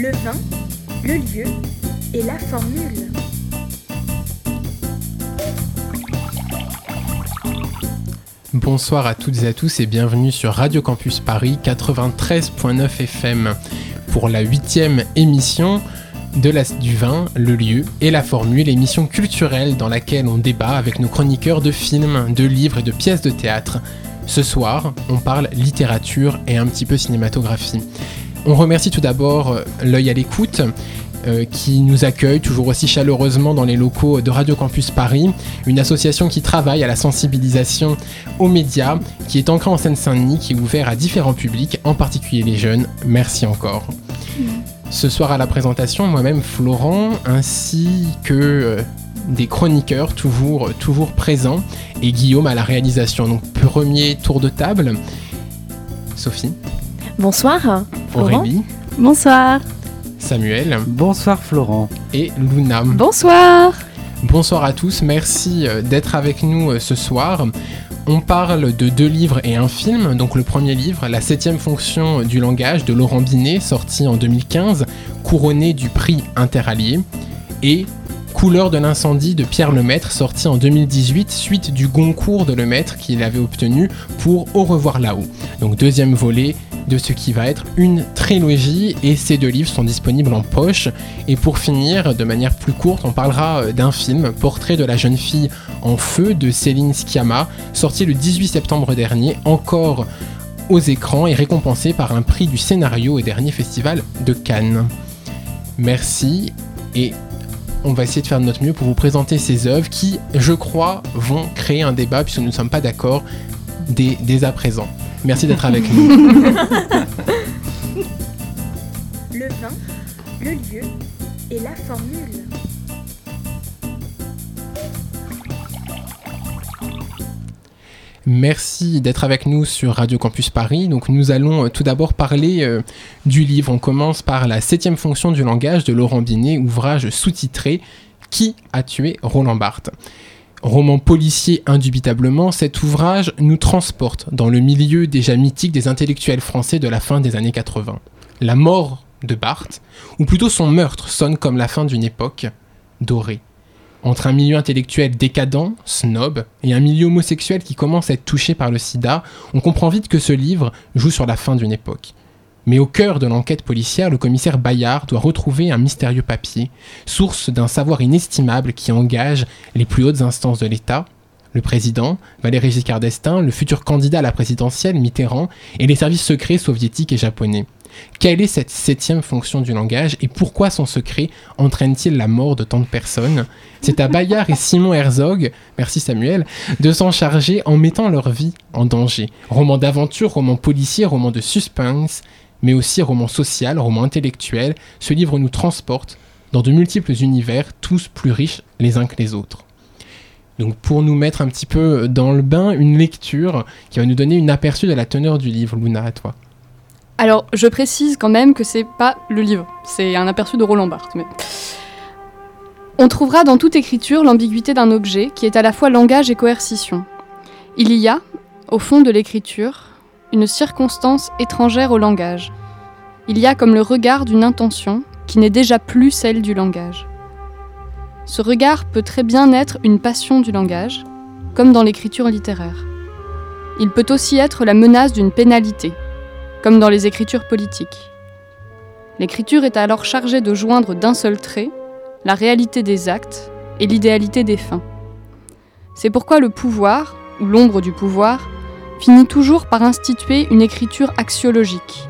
le vin, le lieu et la formule. Bonsoir à toutes et à tous et bienvenue sur Radio Campus Paris 93.9 FM pour la huitième émission de du vin, le lieu et la formule, émission culturelle dans laquelle on débat avec nos chroniqueurs de films, de livres et de pièces de théâtre. Ce soir, on parle littérature et un petit peu cinématographie. On remercie tout d'abord euh, l'œil à l'écoute euh, qui nous accueille toujours aussi chaleureusement dans les locaux de Radio Campus Paris, une association qui travaille à la sensibilisation aux médias, qui est ancrée en Seine-Saint-Denis, qui est ouvert à différents publics, en particulier les jeunes. Merci encore. Ce soir à la présentation, moi-même Florent, ainsi que euh, des chroniqueurs toujours, toujours présents, et Guillaume à la réalisation. Donc premier tour de table. Sophie. Bonsoir. Aurélie. Bonsoir. Samuel. Bonsoir Florent. Et Luna. Bonsoir. Bonsoir à tous, merci euh, d'être avec nous euh, ce soir. On parle de deux livres et un film. Donc le premier livre, La septième fonction du langage de Laurent Binet, sorti en 2015, couronné du prix Interallié. Et Couleur de l'incendie de Pierre Lemaître, sorti en 2018 suite du Goncourt de Lemaître qu'il avait obtenu pour Au revoir là-haut. Donc deuxième volet de ce qui va être une trilogie et ces deux livres sont disponibles en poche. Et pour finir, de manière plus courte, on parlera euh, d'un film, Portrait de la jeune fille en feu de Céline Sciamma, sorti le 18 septembre dernier, encore aux écrans et récompensé par un prix du scénario au dernier festival de Cannes. Merci et on va essayer de faire de notre mieux pour vous présenter ces œuvres qui, je crois, vont créer un débat puisque nous ne sommes pas d'accord dès, dès à présent. Merci d'être avec nous. Le vin, le lieu et la formule. Merci d'être avec nous sur Radio Campus Paris. Donc nous allons euh, tout d'abord parler euh, du livre. On commence par la septième fonction du langage de Laurent Binet, ouvrage sous-titré Qui a tué Roland Barthes? Roman policier indubitablement, cet ouvrage nous transporte dans le milieu déjà mythique des intellectuels français de la fin des années 80. La mort de Barthes, ou plutôt son meurtre, sonne comme la fin d'une époque dorée. Entre un milieu intellectuel décadent, snob, et un milieu homosexuel qui commence à être touché par le sida, on comprend vite que ce livre joue sur la fin d'une époque. Mais au cœur de l'enquête policière, le commissaire Bayard doit retrouver un mystérieux papier, source d'un savoir inestimable qui engage les plus hautes instances de l'État, le président, Valéry Giscard d'Estaing, le futur candidat à la présidentielle, Mitterrand, et les services secrets soviétiques et japonais. Quelle est cette septième fonction du langage et pourquoi son secret entraîne-t-il la mort de tant de personnes? C'est à Bayard et Simon Herzog, merci Samuel, de s'en charger en mettant leur vie en danger. Roman d'aventure, roman policier, roman de suspense, mais aussi roman social, roman intellectuel, ce livre nous transporte dans de multiples univers, tous plus riches les uns que les autres. Donc pour nous mettre un petit peu dans le bain, une lecture qui va nous donner une aperçu de la teneur du livre. Luna, à toi. Alors, je précise quand même que c'est pas le livre, c'est un aperçu de Roland Barthes. On trouvera dans toute écriture l'ambiguïté d'un objet qui est à la fois langage et coercition. Il y a, au fond de l'écriture, une circonstance étrangère au langage. Il y a comme le regard d'une intention qui n'est déjà plus celle du langage. Ce regard peut très bien être une passion du langage, comme dans l'écriture littéraire. Il peut aussi être la menace d'une pénalité, comme dans les écritures politiques. L'écriture est alors chargée de joindre d'un seul trait la réalité des actes et l'idéalité des fins. C'est pourquoi le pouvoir, ou l'ombre du pouvoir, finit toujours par instituer une écriture axiologique,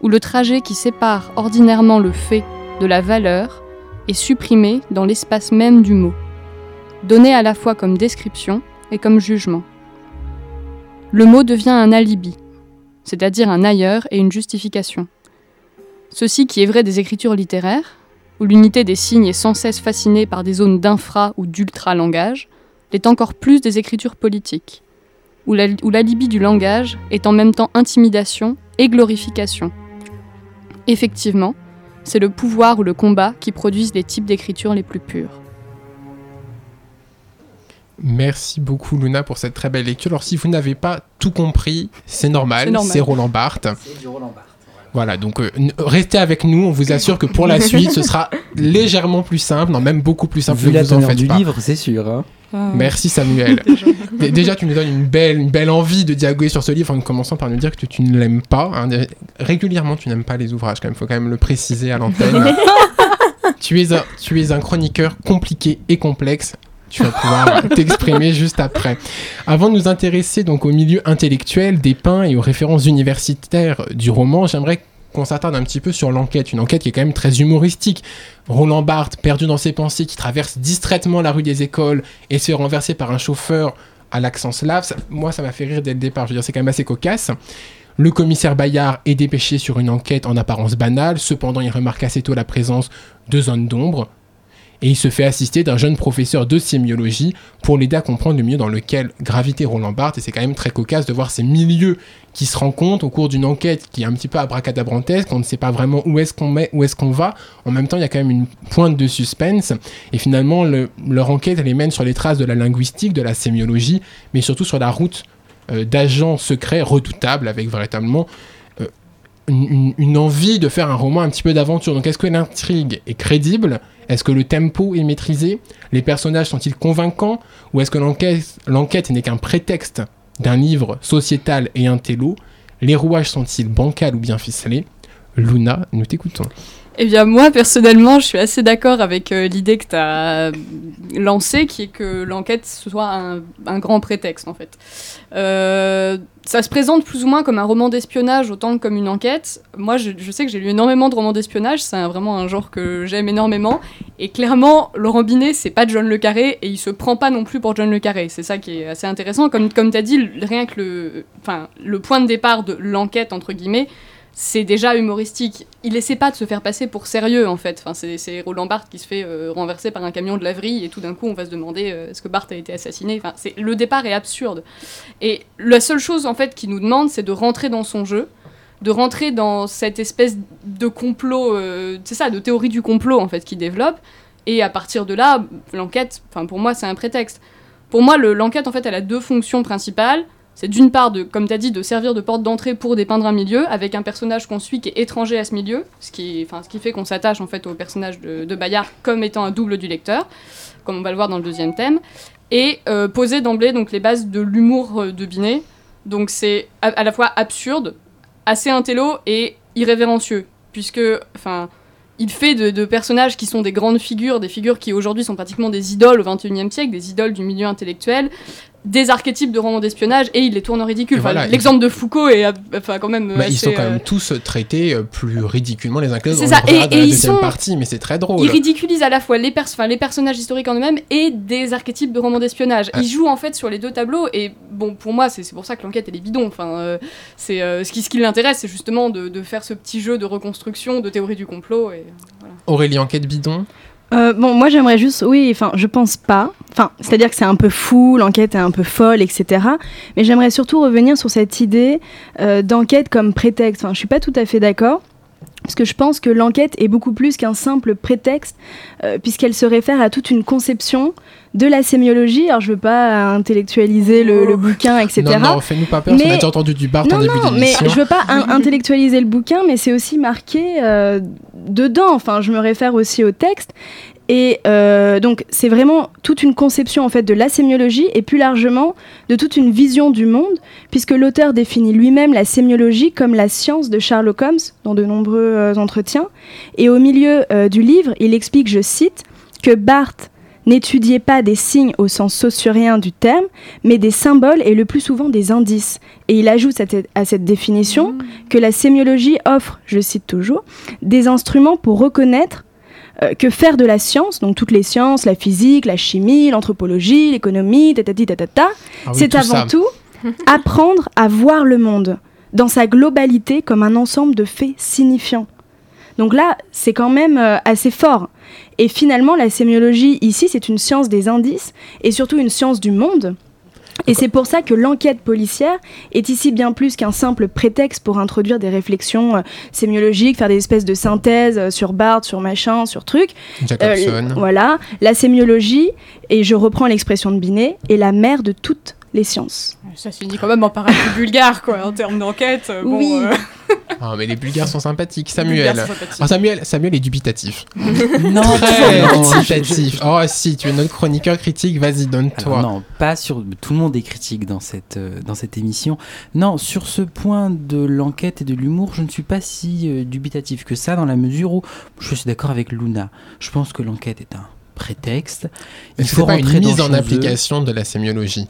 où le trajet qui sépare ordinairement le fait de la valeur est supprimé dans l'espace même du mot, donné à la fois comme description et comme jugement. Le mot devient un alibi, c'est-à-dire un ailleurs et une justification. Ceci qui est vrai des écritures littéraires, où l'unité des signes est sans cesse fascinée par des zones d'infra ou d'ultra-langage, l'est encore plus des écritures politiques, où l'alibi du langage est en même temps intimidation et glorification. Effectivement, c'est le pouvoir ou le combat qui produisent les types d'écriture les plus pures. Merci beaucoup Luna pour cette très belle lecture. Alors si vous n'avez pas tout compris, c'est normal, c'est Roland Barthes. C'est du Roland Barthes. Voilà, donc euh, restez avec nous, on vous assure que pour la suite, ce sera légèrement plus simple, non, même beaucoup plus simple, Vu la vous en faites du pas. livre, c'est sûr. hein. Merci Samuel. Dé- Déjà, tu nous donnes une belle, une belle envie de dialoguer sur ce livre en commençant par nous dire que tu, tu ne l'aimes pas. hein. Régulièrement, tu n'aimes pas les ouvrages, quand même. faut quand même le préciser à l'antenne. tu, es un, tu es un chroniqueur compliqué et complexe. Tu vas pouvoir t'exprimer juste après. Avant de nous intéresser donc au milieu intellectuel dépeint et aux références universitaires du roman, j'aimerais qu'on s'attarde un petit peu sur l'enquête. Une enquête qui est quand même très humoristique. Roland Barthes, perdu dans ses pensées, qui traverse distraitement la rue des écoles et se fait renverser par un chauffeur à l'accent slave. Moi, ça m'a fait rire dès le départ. Je veux dire, c'est quand même assez cocasse. Le commissaire Bayard est dépêché sur une enquête en apparence banale. Cependant, il remarque assez tôt la présence de zones d'ombre. Et il se fait assister d'un jeune professeur de sémiologie pour l'aider à comprendre le milieu dans lequel gravitait Roland Barthes. Et c'est quand même très cocasse de voir ces milieux qui se rencontrent au cours d'une enquête qui est un petit peu abracadabrantesque. On ne sait pas vraiment où est-ce qu'on met, où est-ce qu'on va. En même temps, il y a quand même une pointe de suspense. Et finalement, le- leur enquête, les mène sur les traces de la linguistique, de la sémiologie, mais surtout sur la route euh, d'agents secrets redoutables avec véritablement une, envie de faire un roman un petit peu d'aventure. Donc est-ce que l'intrigue est crédible? Est-ce que le tempo est maîtrisé? Les personnages sont-ils convaincants? Ou est-ce que l'enquête, n'est qu'un prétexte d'un livre sociétal et intello? Les rouages sont-ils bancals ou bien ficelés? Luna, nous t'écoutons. Eh bien, moi, personnellement, je suis assez d'accord avec euh, l'idée que tu as lancée, qui est que l'enquête soit un, grand prétexte, en fait. Euh, ça se présente plus ou moins comme un roman d'espionnage autant que comme une enquête. Moi, je, sais que j'ai lu énormément de romans d'espionnage, c'est vraiment un genre que j'aime énormément. Et clairement, Laurent Binet, c'est pas John Le Carré, et il se prend pas non plus pour John Le Carré. C'est ça qui est assez intéressant. Comme, comme tu as dit, rien que le, le point de départ de l'enquête, entre guillemets, c'est déjà humoristique. Il essaie pas de se faire passer pour sérieux en fait. Enfin, c'est, Roland Barthes qui se fait euh, renverser par un camion de laverie et tout d'un coup on va se demander euh, est-ce que Barthes a été assassiné? Enfin, le départ est absurde. Et la seule chose en fait qu'il nous demande c'est de rentrer dans son jeu, de rentrer dans cette espèce de complot, euh, c'est ça, de théorie du complot en fait qu'il développe. Et à partir de là, l'enquête, pour moi c'est un prétexte. Pour moi le- l'enquête en fait elle a deux fonctions principales. C'est d'une part, comme tu as dit, de servir de porte d'entrée pour dépeindre un milieu, avec un personnage qu'on suit qui est étranger à ce milieu, ce qui, ce qui fait qu'on s'attache en fait au personnage de, Bayard comme étant un double du lecteur, comme on va le voir dans le deuxième thème, et euh, poser d'emblée donc les bases de l'humour euh, de Binet. Donc c'est à, à la fois absurde, assez intello et irrévérencieux, puisque, enfin, il fait de, de personnages qui sont des grandes figures, des figures qui aujourd'hui sont pratiquement des idoles au XXIe siècle, des idoles du milieu intellectuel, des archétypes de romans d'espionnage et il les tourne en ridicule. Voilà, L'exemple de Foucault est euh, enfin, quand même. Bah, ils sont quand euh, même tous traités euh, plus ridiculement les uns que les autres. C'est ça, et- ils sont- partie, mais c'est très drôle. Il ridiculise à la fois les, pers- les personnages historiques en eux-mêmes et des archétypes de romans d'espionnage. Ah. Il joue en fait sur les deux tableaux et bon, pour moi, c'est pour ça que l'enquête elle est bidon. Enfin, euh, c'est euh, ce qui, ce qui l'intéresse, c'est justement de, de faire ce petit jeu de reconstruction, de théorie du complot. Et... Aurélie, enquête bidon? Euh, bon, moi j'aimerais juste, oui, enfin, je pense pas. Enfin, c'est-à-dire que c'est un peu fou, l'enquête est un peu folle, etc. Mais j'aimerais surtout revenir sur cette idée euh, d'enquête comme prétexte. Enfin, je suis pas tout à fait d'accord. Parce que je pense que l'enquête est beaucoup plus qu'un simple prétexte, euh, puisqu'elle se réfère à toute une conception de la sémiologie. Alors, je veux pas intellectualiser le, le bouquin, etc. Non, non, fais-nous pas peur, qu'on a déjà entendu du Barthes en Non, début non, mais je veux pas in- intellectualiser le bouquin, mais c'est aussi marqué euh, dedans. Enfin, je me réfère aussi au texte. Et euh, donc, c'est vraiment toute une conception en fait de la sémiologie et plus largement de toute une vision du monde, puisque l'auteur définit lui-même la sémiologie comme la science de Sherlock Holmes dans de nombreux euh, entretiens. Et au milieu euh, du livre, il explique, je cite, que Barthes n'étudiait pas des signes au sens saussurien du terme, mais des symboles et le plus souvent des indices. Et il ajoute à, te- à cette définition que la sémiologie offre, je cite toujours, des instruments pour reconnaître euh, que faire de la science, donc toutes les sciences, la physique, la chimie, l'anthropologie, l'économie, tatati tatata, Ah oui, c'est tout avant ça. tout apprendre à voir le monde dans sa globalité comme un ensemble de faits signifiants. Donc là, c'est quand même euh, assez fort. Et finalement, la sémiologie, ici, c'est une science des indices et surtout une science du monde. Et c'est pour ça que l'enquête policière est ici bien plus qu'un simple prétexte pour introduire des réflexions euh, sémiologiques, faire des espèces de synthèses euh, sur Barthes, sur machin, sur truc. Euh, Jacobson. voilà, la sémiologie, et je reprends l'expression de Binet, est la mère de toutes les sciences. Ça se finit quand même en paradis bulgare, quoi, en termes d'enquête. euh, Bon, Oui. euh, Ah, mais les Bulgares sont sympathiques. Samuel. Bulgares sont sympathiques. Ah, Samuel, Samuel est dubitatif. Non, Très non, je- dubitatif. Oh, si, tu es notre chroniqueur critique, vas-y, donne-toi. non, pas sur. Tout le monde est critique dans cette, euh, dans cette émission. Non, sur ce point de l'enquête et de l'humour, je ne suis pas si euh, dubitatif que ça, dans la mesure où je suis d'accord avec Luna. Je pense que l'enquête est un prétexte. Il faut c'est pas une rentrer dans mise en chez eux. application de la sémiologie?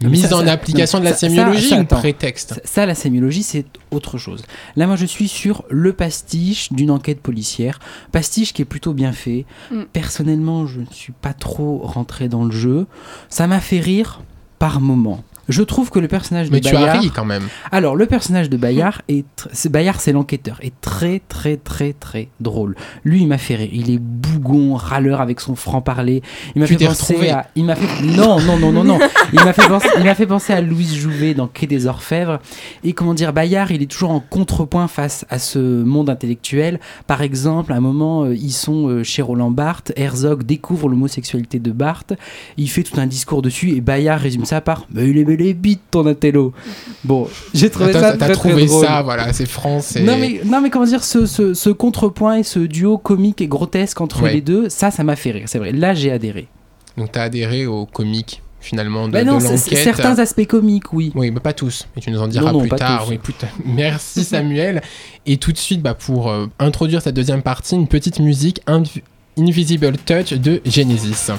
Mise ça- en ça- application non, de la sémiologie ça, ou prétexte Ça, ça, la sémiologie, c'est autre chose. Là, moi, je suis sur le pastiche d'une enquête policière. Pastiche qui est plutôt bien fait. Mm. Personnellement, je ne suis pas trop rentré dans le jeu. Ça m'a fait rire par moment. Je trouve que le personnage Mais de tu as Bayard... ri quand même. Alors, le personnage de Bayard est... tr- Bayard, c'est l'enquêteur, est très, très, très, très drôle. Lui, il m'a fait rire. Il est bougon, râleur avec son franc-parler. Il m'a Tu fait penser retrouvé. à... Il m'a fait... Non, non, non, non, non. Il m'a fait, penser... fait penser à Louise Jouvet dans Quai des Orfèvres. Et comment dire, Bayard, il est toujours en contrepoint face à ce monde intellectuel. Par exemple, à un moment, euh, ils sont euh, chez Roland Barthes. Herzog découvre l'homosexualité de Barthes. Il fait tout un discours dessus et Bayard résume ça par Mais il aimait les bites, ton intello. Bon, j'ai trouvé Attends, ça très, trouvé très drôle. ça, voilà, c'est français. Non mais, non mais comment dire, ce, ce, ce contrepoint et ce duo comique et grotesque entre Ouais. les deux, ça, ça m'a fait rire, c'est vrai. Là, j'ai adhéré. Donc t'as adhéré au comique, finalement, de, Bah non, de l'enquête. certains aspects comiques, oui. Oui, mais pas tous. Et tu nous en diras Non, non, plus tard. Oui, plus tard. Merci Samuel. Et tout de suite, bah, pour euh, introduire cette deuxième partie, une petite musique Inv- Invisible Touch de Genesis.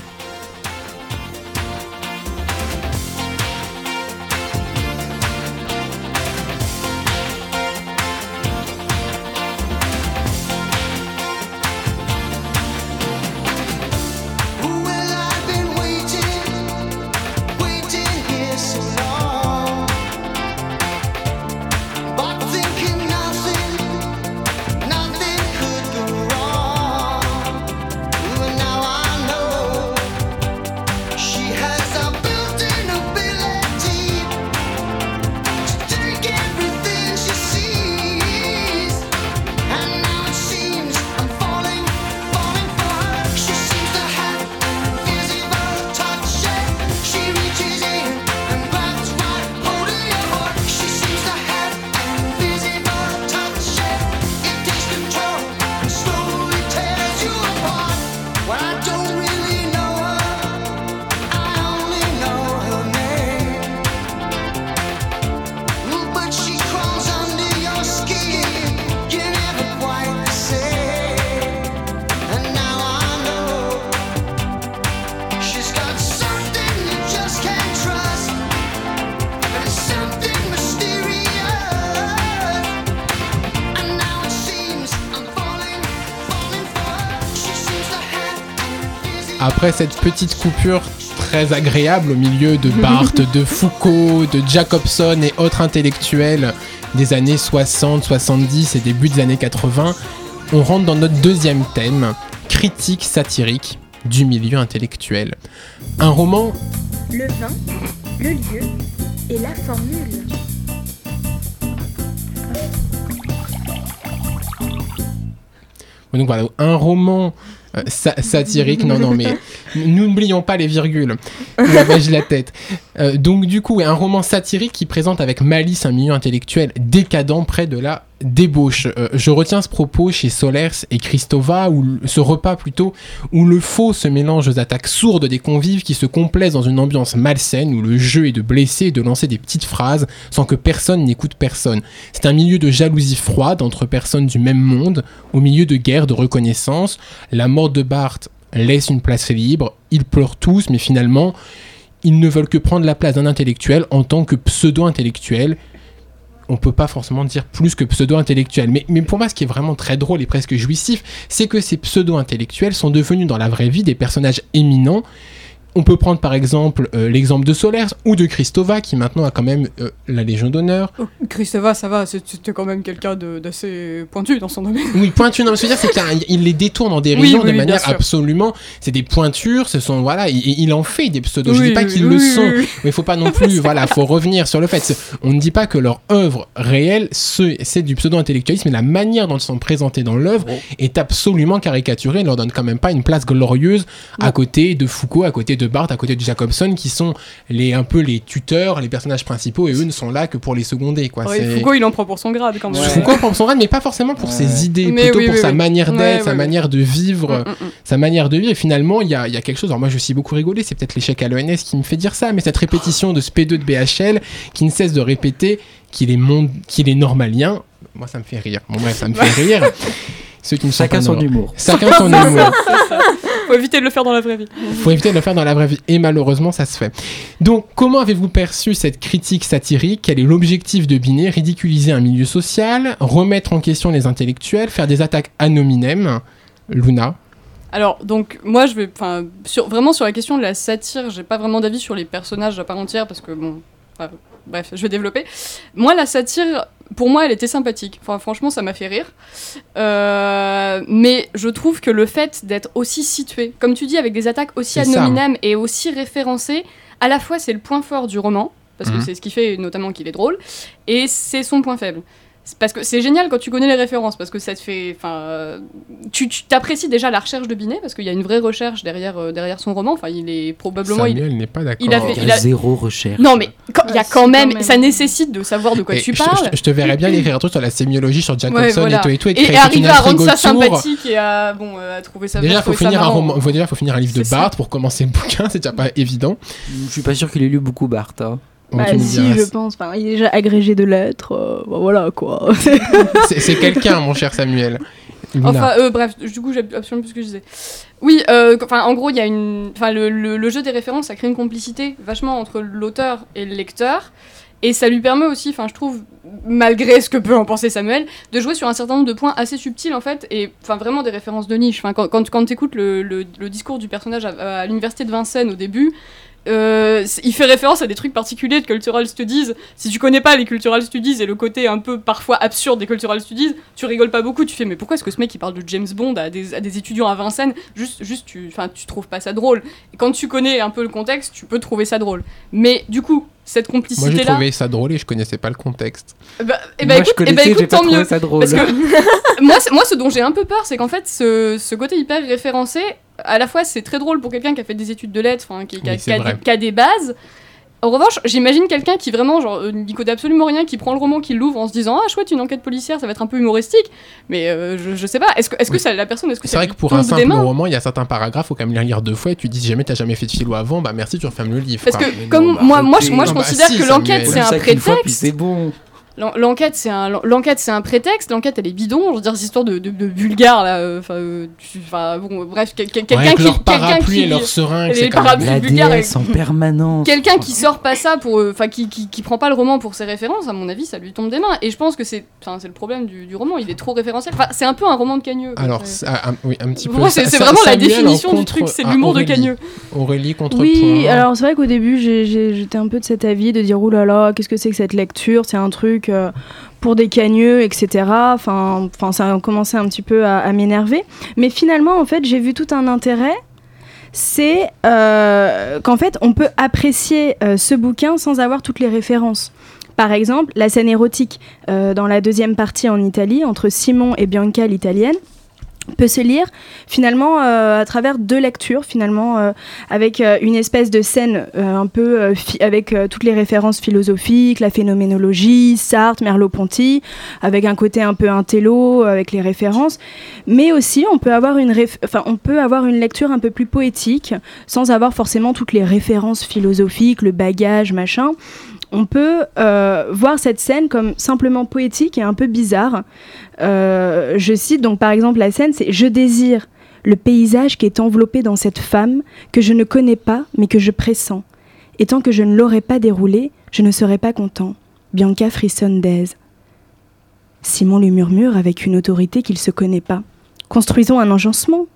Après cette petite coupure très agréable au milieu de Barthes, de Foucault, de Jacobson et autres intellectuels des années 60, 70 et début des années 80, on rentre dans notre deuxième thème, critique satirique du milieu intellectuel. Un roman Le vin, le lieu et la formule. Donc voilà, un roman euh, sa- satirique, non, non, mais n'oublions pas les virgules. La vache de la tête. Euh, donc du coup, un roman satirique qui présente avec malice un milieu intellectuel décadent près de la débauche. Euh, je retiens ce propos chez Solers et Christova, ou ce repas plutôt, où le faux se mélange aux attaques sourdes des convives qui se complaisent dans une ambiance malsaine, où le jeu est de blesser et de lancer des petites phrases sans que personne n'écoute personne. C'est un milieu de jalousie froide entre personnes du même monde, au milieu de guerres de reconnaissance. La mort de Barthes laisse une place libre, ils pleurent tous, mais finalement, ils ne veulent que prendre la place d'un intellectuel en tant que pseudo-intellectuel. On peut pas forcément dire plus que pseudo-intellectuel. Mais, mais pour moi, ce qui est vraiment très drôle et presque jouissif, c'est que ces pseudo-intellectuels sont devenus dans la vraie vie des personnages éminents. On peut prendre par exemple euh, l'exemple de Solers ou de Christova qui maintenant a quand même euh, la Légion d'honneur. Oh, Christophe, ça va, c'est- c'était quand même quelqu'un de- d'assez pointu dans son domaine. Oui, pointu, non, mais ce que je veux dire, c'est qu'il il les détourne en dérision Oui, oui, de manière absolument. C'est des pointures, ce sont, voilà, il, il en fait des pseudos. je Oui, dis pas qu'ils oui, le oui, sont, mais il faut pas non plus, voilà, faut revenir sur le fait. On ne dit pas que leur œuvre réelle, ce- c'est du pseudo-intellectualisme, mais la manière dont ils sont présentés dans l'œuvre Oh. est absolument caricaturée. On leur donne quand même pas une place glorieuse à côté de Foucault, à côté de Bart à côté de Jacobson qui sont les un peu les tuteurs, les personnages principaux et eux ne sont là que pour les seconder quoi. Ouais, C'est- Foucault, il en prend pour son grade quand même. Ouais. Foucault prend son rôle, mais pas forcément pour Ouais. ses idées, Mais plutôt oui, pour oui, sa oui. manière d'être, Ouais, sa manière de vivre, Mm, mm, mm. sa manière de vivre. Et finalement, il y a, il y a quelque chose. Alors moi, je suis beaucoup rigolé. C'est peut-être l'échec à l'ENS qui me fait dire ça, mais cette répétition de ce P2 de BHL qui ne cesse de répéter qu'il est monde, qu'il est normalien. Moi, ça me fait rire. Bon bref, ça me fait rire. Ceux qui ne sont Chacun pas son humour. Chacun son humour. Faut éviter de le faire dans la vraie vie. faut éviter de le faire dans la vraie vie. Et malheureusement, ça se fait. Donc, comment avez-vous perçu cette critique satirique? Quel est l'objectif de Binet? Ridiculiser un milieu social, remettre en question les intellectuels, faire des attaques à nominem Luna? Alors, donc, moi, je vais. Enfin, sur, vraiment sur la question de la satire, j'ai pas vraiment d'avis sur les personnages à part entière parce que, bon. Bref, je vais développer. Moi, la satire, pour moi, elle était sympathique. Enfin, franchement, ça m'a fait rire. Euh, mais je trouve que le fait d'être aussi situé, comme tu dis, avec des attaques aussi ad nominem et aussi référencées, à la fois, c'est le point fort du roman. Parce Mhm. que c'est ce qui fait notamment qu'il est drôle, et c'est son point faible. Parce que c'est génial quand tu connais les références, parce que ça te fait. Enfin, tu t'apprécies déjà la recherche de Binet, parce qu'il y a une vraie recherche derrière, euh, derrière son roman. Enfin, il est probablement. il- Samuel n'est pas d'accord. il a fait- Il y a il a- zéro recherche. Non, mais quand- il y a quand même, quand même. Ça nécessite de savoir de quoi Et tu parles. je- je te verrais bien écrire un truc sur la sémiologie, sur Jacobson Ouais, voilà. et tout et tout, et, Et, une arriver à rendre ça autour. sympathique et à, bon, euh, à trouver ça Déjà, faut trouver ça finir un roman. faut déjà, faut finir un livre de. Barthes pour commencer le bouquin. C'est déjà pas évident. Je suis pas sûr qu'il ait lu beaucoup Barthes. hein. Bah si, diras. je pense. Enfin, il est déjà agrégé de lettres. euh, bah, voilà quoi. C'est quelqu'un, mon cher Samuel. Enfin, euh, bref, du coup, j'ai absolument plus ce que je disais. Oui, euh, enfin, en gros, il y a une, enfin, le, le- le jeu des références, ça crée une complicité vachement entre l'auteur et le lecteur, et ça lui permet aussi, enfin, je trouve, malgré ce que peut en penser Samuel, de jouer sur un certain nombre de points assez subtils en fait, et enfin vraiment des références de niche. Enfin, quand, quand, quand tu écoutes le, le- le discours du personnage à, à l'université de Vincennes au début. Euh, il fait référence à des trucs particuliers de cultural studies. Si tu connais pas les cultural studies et le côté un peu parfois absurde des cultural studies, tu rigoles pas beaucoup. Tu fais mais pourquoi est-ce que ce mec il parle de James Bond à des, à des étudiants à Vincennes? Juste, juste tu, enfin tu trouves pas ça drôle. Et quand tu connais un peu le contexte, tu peux trouver ça drôle. Mais du coup, cette Moi, complicité j'ai là, trouvé ça drôle et je connaissais pas le contexte. bah, eh ben, Moi, écoute, je eh écoute, j'ai pas tant mieux. ça drôle. Parce que moi, c'est- moi, ce dont j'ai un peu peur, c'est qu'en fait, ce, ce côté hyper référencé, à la fois, c'est très drôle pour quelqu'un qui a fait des études de lettres, enfin, qui, qui a, Oui, c'est qui a vrai. des, qui a des bases. En revanche, j'imagine quelqu'un qui vraiment, genre, euh, n'y connaît absolument rien, qui prend le roman, qui l'ouvre en se disant Ah, chouette, une enquête policière, ça va être un peu humoristique. Mais euh, je, je sais pas, est-ce que, est-ce que Oui. ça, la personne, est-ce que C'est vrai que pour un simple roman, il y a certains paragraphes, faut quand même les lire deux fois et tu dis si jamais t'as jamais fait de philo avant, bah merci, tu refermes le livre. Parce quoi. que, mais comme non, bah, moi, moi, je, moi, je Non, bah, considère si, que l'enquête, c'est un puis prétexte. c'est bon. L'en- L'enquête, c'est un, l'enquête, c'est un prétexte. L'enquête, elle est bidon. Je veux dire, ces histoires de, de, de vulgaire là. euh, Enfin, euh, bon, bref, quel- quel- Ouais, quelqu'un avec qui, leur quelqu'un parapluie qui, et leur seringue, et c'est les quand même- parapluies La vulgaires déesse en permanence. quelqu'un qui sort pas ça pour, euh, enfin, qui, qui, qui prend pas le roman pour ses références, à mon avis, ça lui tombe des mains. Et je pense que c'est, c'est le problème du, du roman. Il est trop référentiel. Enfin, c'est un peu un roman de Cagneux. Alors, oui, un petit peu. Moi, c'est vraiment la Samuel définition du truc. C'est l'humour de. Cagneux. Aurélie contre Oui, alors c'est vrai qu'au début j'étais un peu de cet avis de dire oulala, qu'est-ce que c'est que cette lecture? C'est un truc euh, pour des cagneux, etc. Enfin, enfin, ça a commencé un petit peu à, m'énerver. Mais finalement, en fait, j'ai vu tout un intérêt. C'est euh, qu'en fait, on peut apprécier euh, ce bouquin sans avoir toutes les références. Par exemple, la scène érotique dans la deuxième partie en Italie, entre Simon et Bianca l'italienne, peut se lire finalement euh, à travers deux lectures, finalement, euh, avec euh, une espèce de scène un peu avec toutes les références philosophiques, la phénoménologie, Sartre, Merleau-Ponty, avec un côté un peu intello, avec les références, mais aussi on peut avoir une enfin on peut avoir une lecture un peu plus poétique, sans avoir forcément toutes les références philosophiques, le bagage, machin. On peut euh, voir cette scène comme simplement poétique et un peu bizarre. Euh, je cite donc par exemple la scène, c'est Je désire le paysage qui est enveloppé dans cette femme que je ne connais pas mais que je pressens. Et tant que je ne l'aurais pas déroulé, je ne serais pas content. Bianca frissonne d'aise. Simon lui murmure avec une autorité qu'il se connaît pas. Construisons un enjancement.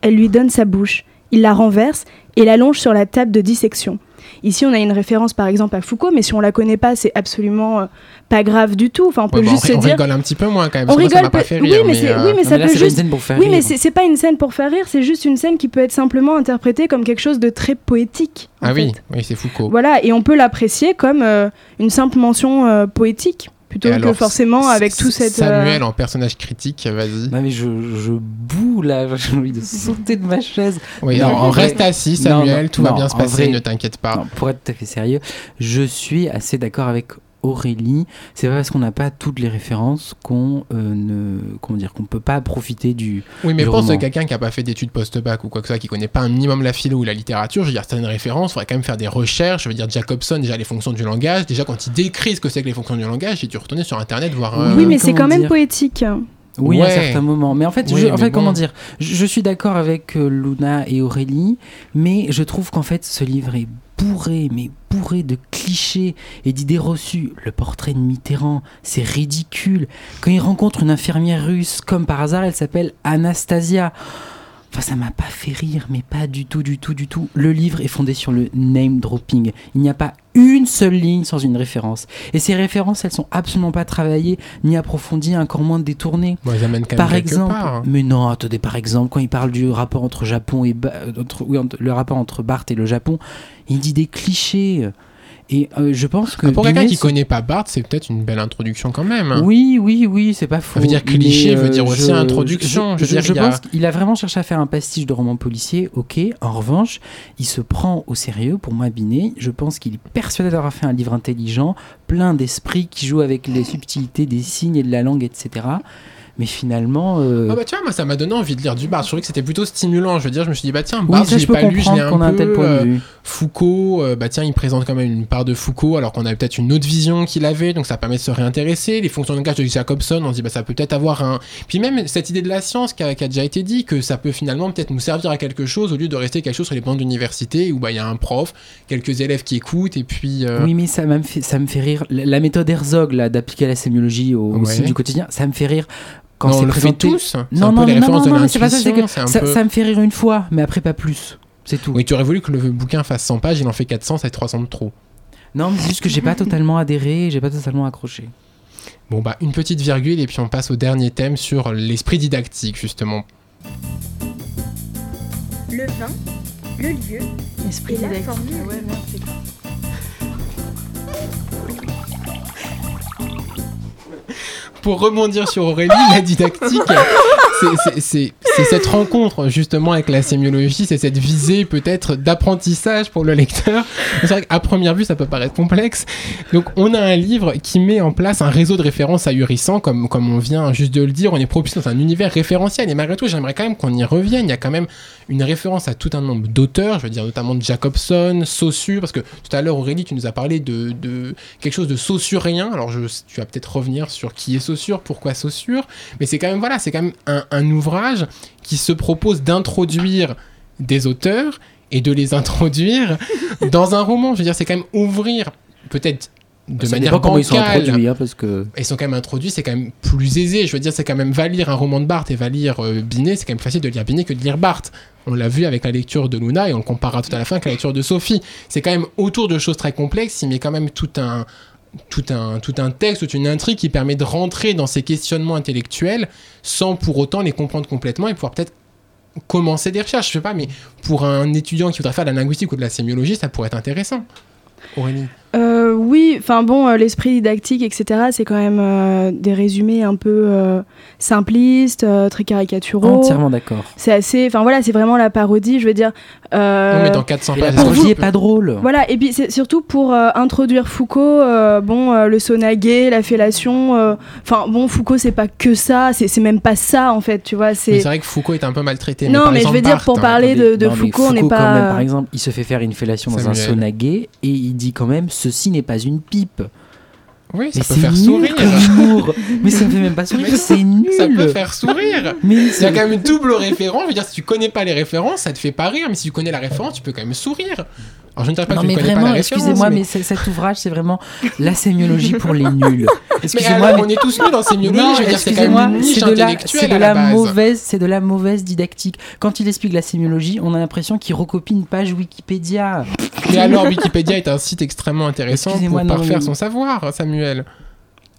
Elle lui donne sa bouche. Il la renverse et l'allonge sur la table de dissection. Ici, on a une référence par exemple à Foucault, mais si on la connaît pas, c'est absolument euh, pas grave du tout. Enfin, on peut Ouais, bah, juste on, se on dire. rigole un petit peu moins quand même. On ça rigole pas oui, mais c'est- euh, oui, mais ça mais là, peut c'est pas une juste- scène pour faire Oui, mais rire. c'est c'est pas une scène pour faire rire, c'est juste une scène qui peut être simplement interprétée comme quelque chose de très poétique. en Ah oui, oui, c'est Foucault. Voilà, et on peut l'apprécier comme euh, une simple mention euh, poétique. Plutôt Et que alors, forcément avec tout cette. euh, Samuel en personnage critique, vas-y. Non mais je, je boue là, j'ai envie de sauter de ma chaise. Oui, Non, alors, en vrai- reste assis, Samuel, non, tout va bien se passer, vrai- ne t'inquiète pas. Non, pour être tout à fait sérieux, je suis assez d'accord avec Aurélie. C'est pas parce qu'on n'a pas toutes les références qu'on euh, ne, comment dire, qu'on peut pas profiter du. Oui, mais du pense roman. à quelqu'un qui n'a pas fait d'études post-bac ou quoi que ce soit, qui connaît pas un minimum la philo ou la littérature. Je veux dire, certaines références, il faudrait quand même faire des recherches. Je veux dire, Jacobson, déjà les fonctions du langage. Déjà, quand il décrit ce que c'est que les fonctions du langage, j'ai dû retourner sur internet voir. euh, Oui, mais c'est quand même dire poétique. Oui, à certains moments. Mais en fait, Oui, je, en fait bon. comment dire je, je suis d'accord avec euh, Luna et Aurélie, mais je trouve qu'en fait, ce livre est bourré, mais bourré de clichés et d'idées reçues. Le portrait de Mitterrand, c'est ridicule. Quand il rencontre une infirmière russe, comme par hasard, elle s'appelle Anastasia. Enfin, ça m'a pas fait rire, mais pas du tout, du tout, du tout. Le livre est fondé sur le name dropping. Il n'y a pas une seule ligne sans une référence. Et ces références, elles sont absolument pas travaillées, ni approfondies, encore moins détournées. Bon, Par exemple, part. hein. mais non, attendez, par exemple, quand il parle du rapport entre Japon et Ba- euh, entre, oui, entre- le rapport entre Barthes et le Japon, il dit des clichés. Et euh, je pense que Ah, Pour quelqu'un qui connaît pas Barthes, c'est peut-être une belle introduction quand même. oui, oui, oui, c'est pas faux. Ça veut dire cliché, veut dire aussi je- introduction. Je, Je veux je- dire, a- pense qu'il a vraiment cherché à faire un pastiche de roman policier, ok. En revanche, il se prend au sérieux pour moi, Binet. Je pense qu'il est persuadé d'avoir fait un livre intelligent, plein d'esprit, qui joue avec les subtilités des signes et de la langue, etc. Mais finalement. euh, Ah bah tu vois, moi ça m'a donné envie de lire du Barthes. Je trouvais que c'était plutôt stimulant. Je veux dire, je me suis dit, bah tiens, oui, Barthes, l'ai peux pas lu, je l'ai un qu'on a un tel peu. point euh, de vue. Foucault, euh, bah tiens, il présente quand même une part de Foucault alors qu'on avait peut-être une autre vision qu'il avait, donc ça permet de se réintéresser. Les fonctions de langage de Jacobson, on se dit bah ça peut peut-être avoir un. Puis même cette idée de la science qui a, qui a déjà été dit, que ça peut finalement peut-être nous servir à quelque chose au lieu de rester quelque chose sur les bancs d'université où bah il y a un prof, quelques élèves qui écoutent et puis. euh, Oui, mais ça, me fait, ça me fait rire. La méthode Herzog, là, d'appliquer la sémiologie au, Ouais. du quotidien, ça me fait rire. Quand non, on c'est le fait tous. C'est Non, un peu non, les non, références non, de non, c'est pas ça, que ça, peu- ça me fait rire une fois, mais après pas plus. C'est tout. Oui, tu aurais voulu que le bouquin fasse 100 pages, il en fait 400, ça fait 300 de trop. Non, mais c'est juste que j'ai pas totalement adhéré, j'ai pas totalement accroché. Bon bah une petite virgule et puis on passe au dernier thème sur l'esprit didactique justement. Le vin, le lieu Esprit et la didactique. formule. Ah ouais, merde, Pour rebondir sur Aurélie, la didactique, c'est- cette rencontre justement avec la sémiologie, c'est cette visée peut-être d'apprentissage pour le lecteur. C'est vrai qu'à première vue, ça peut paraître complexe. Donc on a un livre qui met en place un réseau de références ahurissant, comme, comme on vient juste de le dire, on est propulsé dans un univers référentiel. Et malgré tout, j'aimerais quand même qu'on y revienne. Il y a quand même une référence à tout un nombre d'auteurs, je veux dire notamment Jacobson, Saussure, parce que tout à l'heure Aurélie, tu nous as parlé de, de quelque chose de saussurien. Alors je, tu vas peut-être revenir sur qui est Saussure, pourquoi Saussure, mais c'est quand même voilà, c'est quand même un, un ouvrage qui se propose d'introduire des auteurs et de les introduire dans un roman. Je veux dire, c'est quand même ouvrir peut-être de ça manière comment ils sont introduits, hein, parce que. ils sont quand même introduits, c'est quand même plus aisé. Je veux dire, c'est quand même va lire un roman de Barthes et va lire euh, Binet, c'est quand même facile de lire Binet que de lire Barthes. On l'a vu avec la lecture de Luna et on le comparera tout à la fin avec la lecture de Sophie. C'est quand même autour de choses très complexes, il met quand même tout un, tout un, tout un texte, toute une intrigue qui permet de rentrer dans ces questionnements intellectuels sans pour autant les comprendre complètement et pouvoir peut-être commencer des recherches. Je sais pas, mais pour un étudiant qui voudrait faire de la linguistique ou de la sémiologie, ça pourrait être intéressant. Aurélie. Euh, oui, enfin bon, euh, l'esprit didactique, etc., c'est quand même euh, des résumés un peu euh, simplistes, euh, très caricaturaux. Entièrement d'accord. C'est assez, enfin voilà, c'est vraiment la parodie, je veux dire. euh, On met dans 400 Et la pages. parodie est pas drôle. Voilà, et puis c'est surtout pour euh, introduire Foucault, euh, bon, euh, le sonaguet, la fellation, euh, enfin bon, Foucault c'est pas que ça, c'est c'est même pas ça en fait, tu vois, Mais c'est... C'est vrai que Foucault est un peu maltraité. Non, par mais je veux dire, pour hein. parler de, de Non, mais Foucault, on n'est quand pas... même, par exemple, il se fait faire une fellation dans un sonaguet et il dit quand même ceci n'est pas une pipe. Oui, ça mais peut faire nul sourire. humour. mais ça me fait même pas sourire, c'est nul. Ça peut faire sourire. Mais Il y a quand même une double référence. Je veux dire, si tu connais pas les références, ça te fait pas rire. Mais si tu connais la référence, tu peux quand même sourire. Alors, je ne dirais pas non que tu mais ne connais vraiment, pas la référence. excusez-moi, mais, cet ouvrage, c'est vraiment la sémiologie pour les nuls. Excusez-moi, mais on est tous nuls dans ces myologies. Non, je veux dire, c'est quand excusez-moi, même une niche c'est de la, à la base. mauvaise, c'est de la mauvaise didactique. Quand il explique la sémiologie, on a l'impression qu'il recopie une page Wikipédia. Mais alors, Wikipédia est un site extrêmement intéressant pour parfaire son savoir, Samuel. Samuel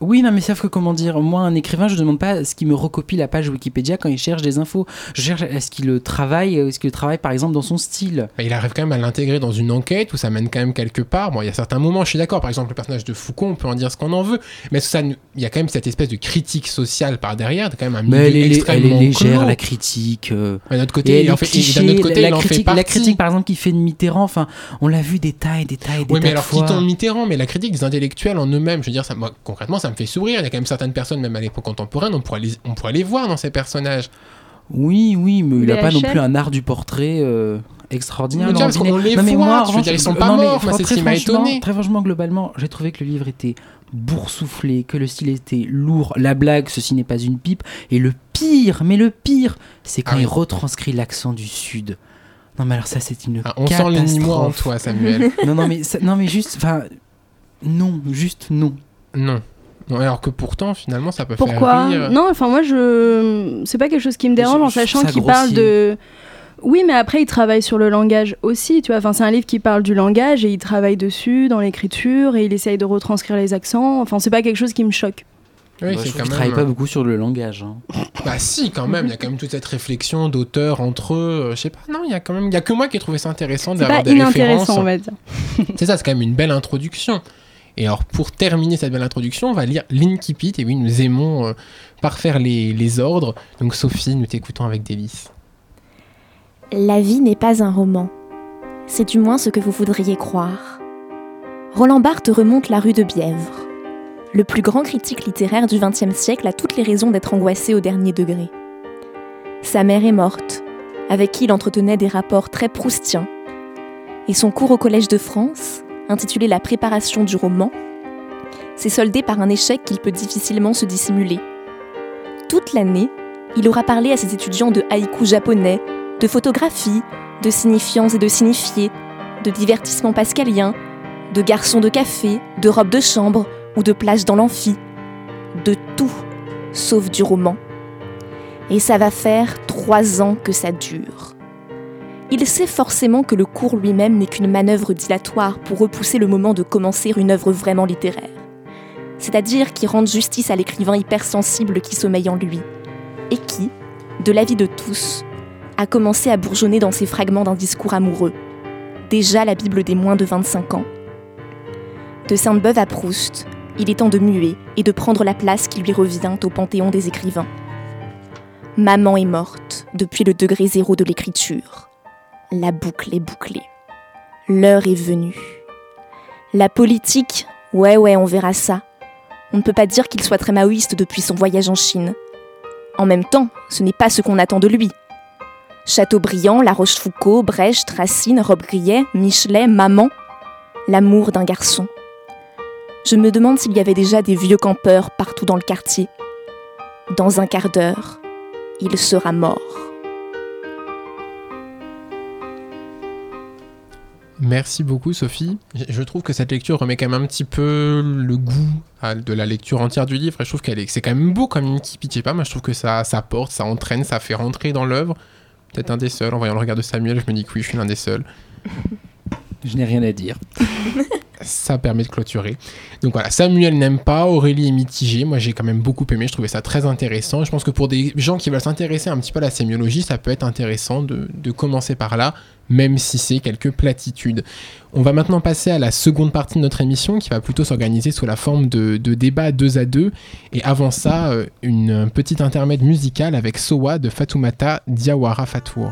oui, non, mais sauf que comment dire, moi, un écrivain, je ne demande pas ce qu'il me recopie la page Wikipédia quand il cherche des infos. Je cherche est-ce qu'il le travaille, est-ce qu'il le travaille par exemple dans son style? Bah, il arrive quand même à l'intégrer dans une enquête où ça mène quand même quelque part? Bon, il y a certains moments, je suis d'accord. Par exemple, le personnage de Foucault, on peut en dire ce qu'on en veut, mais ça, il y a quand même cette espèce de critique sociale par derrière, quand même un milieu Mais elle est, elle est extrêmement légère, clos. la critique. euh, Mais d'un autre côté, les en fait, clichés, d'un autre côté, la, il en fait critique, partie. la critique, par exemple, qui fait de Mitterrand, enfin, on l'a vu des et des et des Oui, mais de alors fois. quittons Mitterrand, mais la critique des intellectuels en eux-mêmes, je veux dire, ça, moi, concrètement, ça me fait sourire. Il y a quand même certaines personnes, même à l'époque contemporaine, on pourrait les, on pourrait les voir dans ces personnages. Oui, oui, mais il n'a pas non plus un art du portrait euh, extraordinaire. Mais déjà, parce qu'on les. Non, mais voit, moi, en je veux revanche, dire, ils sont non, pas mais morts, moi, c'est ce très qui m'a franchement- étonné. Très franchement, globalement, j'ai trouvé que le livre était boursouflé, que le style était lourd, la blague, ceci n'est pas une pipe, et le pire, mais le pire, c'est quand Ah oui. il retranscrit l'accent du sud. Non mais alors ça c'est une Ah, on sent le Nîmois en toi, Samuel. Non non mais ça- non mais juste enfin non juste non. non. Alors que pourtant, finalement, ça peut Pourquoi faire rire. Non, enfin moi je c'est pas quelque chose qui me dérange Je- en sachant qu'il parle de oui, mais après il travaille sur le langage aussi, tu vois. Enfin, c'est un livre qui parle du langage et il travaille dessus dans l'écriture et il essaye de retranscrire les accents. Enfin, c'est pas quelque chose qui me choque. Oui, je c'est quand même. travaille pas beaucoup sur le langage. hein. Bah si, quand même, il y a quand même toute cette réflexion d'auteurs entre eux. euh, Je sais pas, non, il y a quand même, il y a que moi qui ai trouvé ça intéressant C'est d'avoir pas des références. inintéressant, on va dire. C'est ça, c'est quand même une belle introduction. Et alors, pour terminer cette belle introduction, on va lire l'Inkipit. Et oui, nous aimons euh, parfaire les, les ordres. Donc, Sophie, nous t'écoutons avec délice. La vie n'est pas un roman. C'est du moins ce que vous voudriez croire. Roland Barthes remonte la rue de Bièvre. Le plus grand critique littéraire du XXe siècle a toutes les raisons d'être angoissé au dernier degré. Sa mère est morte, avec qui il entretenait des rapports très proustiens. Et son cours au Collège de France, intitulé La préparation du roman, s'est soldé par un échec qu'il peut difficilement se dissimuler. Toute l'année, il aura parlé à ses étudiants de haïkus japonais, de photographie, de signifiants et de signifiés, de divertissements pascaliens, de garçons de café, de robes de chambre ou de plages dans l'amphi. De tout, sauf du roman. Et ça va faire trois ans que ça dure. Il sait forcément que le cours lui-même n'est qu'une manœuvre dilatoire pour repousser le moment de commencer une œuvre vraiment littéraire. C'est-à-dire qui rende justice à l'écrivain hypersensible qui sommeille en lui, et qui, de l'avis de tous, a commencé à bourgeonner dans ses fragments d'un discours amoureux. Déjà la Bible des moins de 25 ans. De Sainte-Beuve à Proust, il est temps de muer et de prendre la place qui lui revient au panthéon des écrivains. Maman est morte depuis le degré zéro de l'écriture. La boucle est bouclée. L'heure est venue. La politique, ouais ouais, on verra ça. On ne peut pas dire qu'il soit très maoïste depuis son voyage en Chine. En même temps, ce n'est pas ce qu'on attend de lui. Chateaubriand, La Rochefoucauld, Brecht, Racine, Robbe-Grillet, Michelet, Maman. L'amour d'un garçon. Je me demande s'il y avait déjà des vieux campeurs partout dans le quartier. Dans un quart d'heure, il sera mort. Merci beaucoup, Sophie. Je- trouve que cette lecture remet quand même un petit peu le goût de la lecture entière du livre. Et je trouve qu'elle est, c'est quand même beau comme une pas, moi je trouve que ça, ça porte, ça entraîne, ça fait rentrer dans l'œuvre. Peut-être un des seuls. En voyant le regard de Samuel, je me dis que oui, je suis l'un des seuls. Je n'ai rien à dire. ça permet de clôturer. Donc voilà, Samuel n'aime pas, Aurélie est mitigée. Moi, j'ai quand même beaucoup aimé, je trouvais ça très intéressant. Je pense que pour des gens qui veulent s'intéresser un petit peu à la sémiologie, ça peut être intéressant de, de commencer par là, même si c'est quelques platitudes. On va maintenant passer à la seconde partie de notre émission qui va plutôt s'organiser sous la forme de, débats deux à deux. Et avant ça, euh, une petite intermède musicale avec Sowa de Fatoumata Diawara Fatour.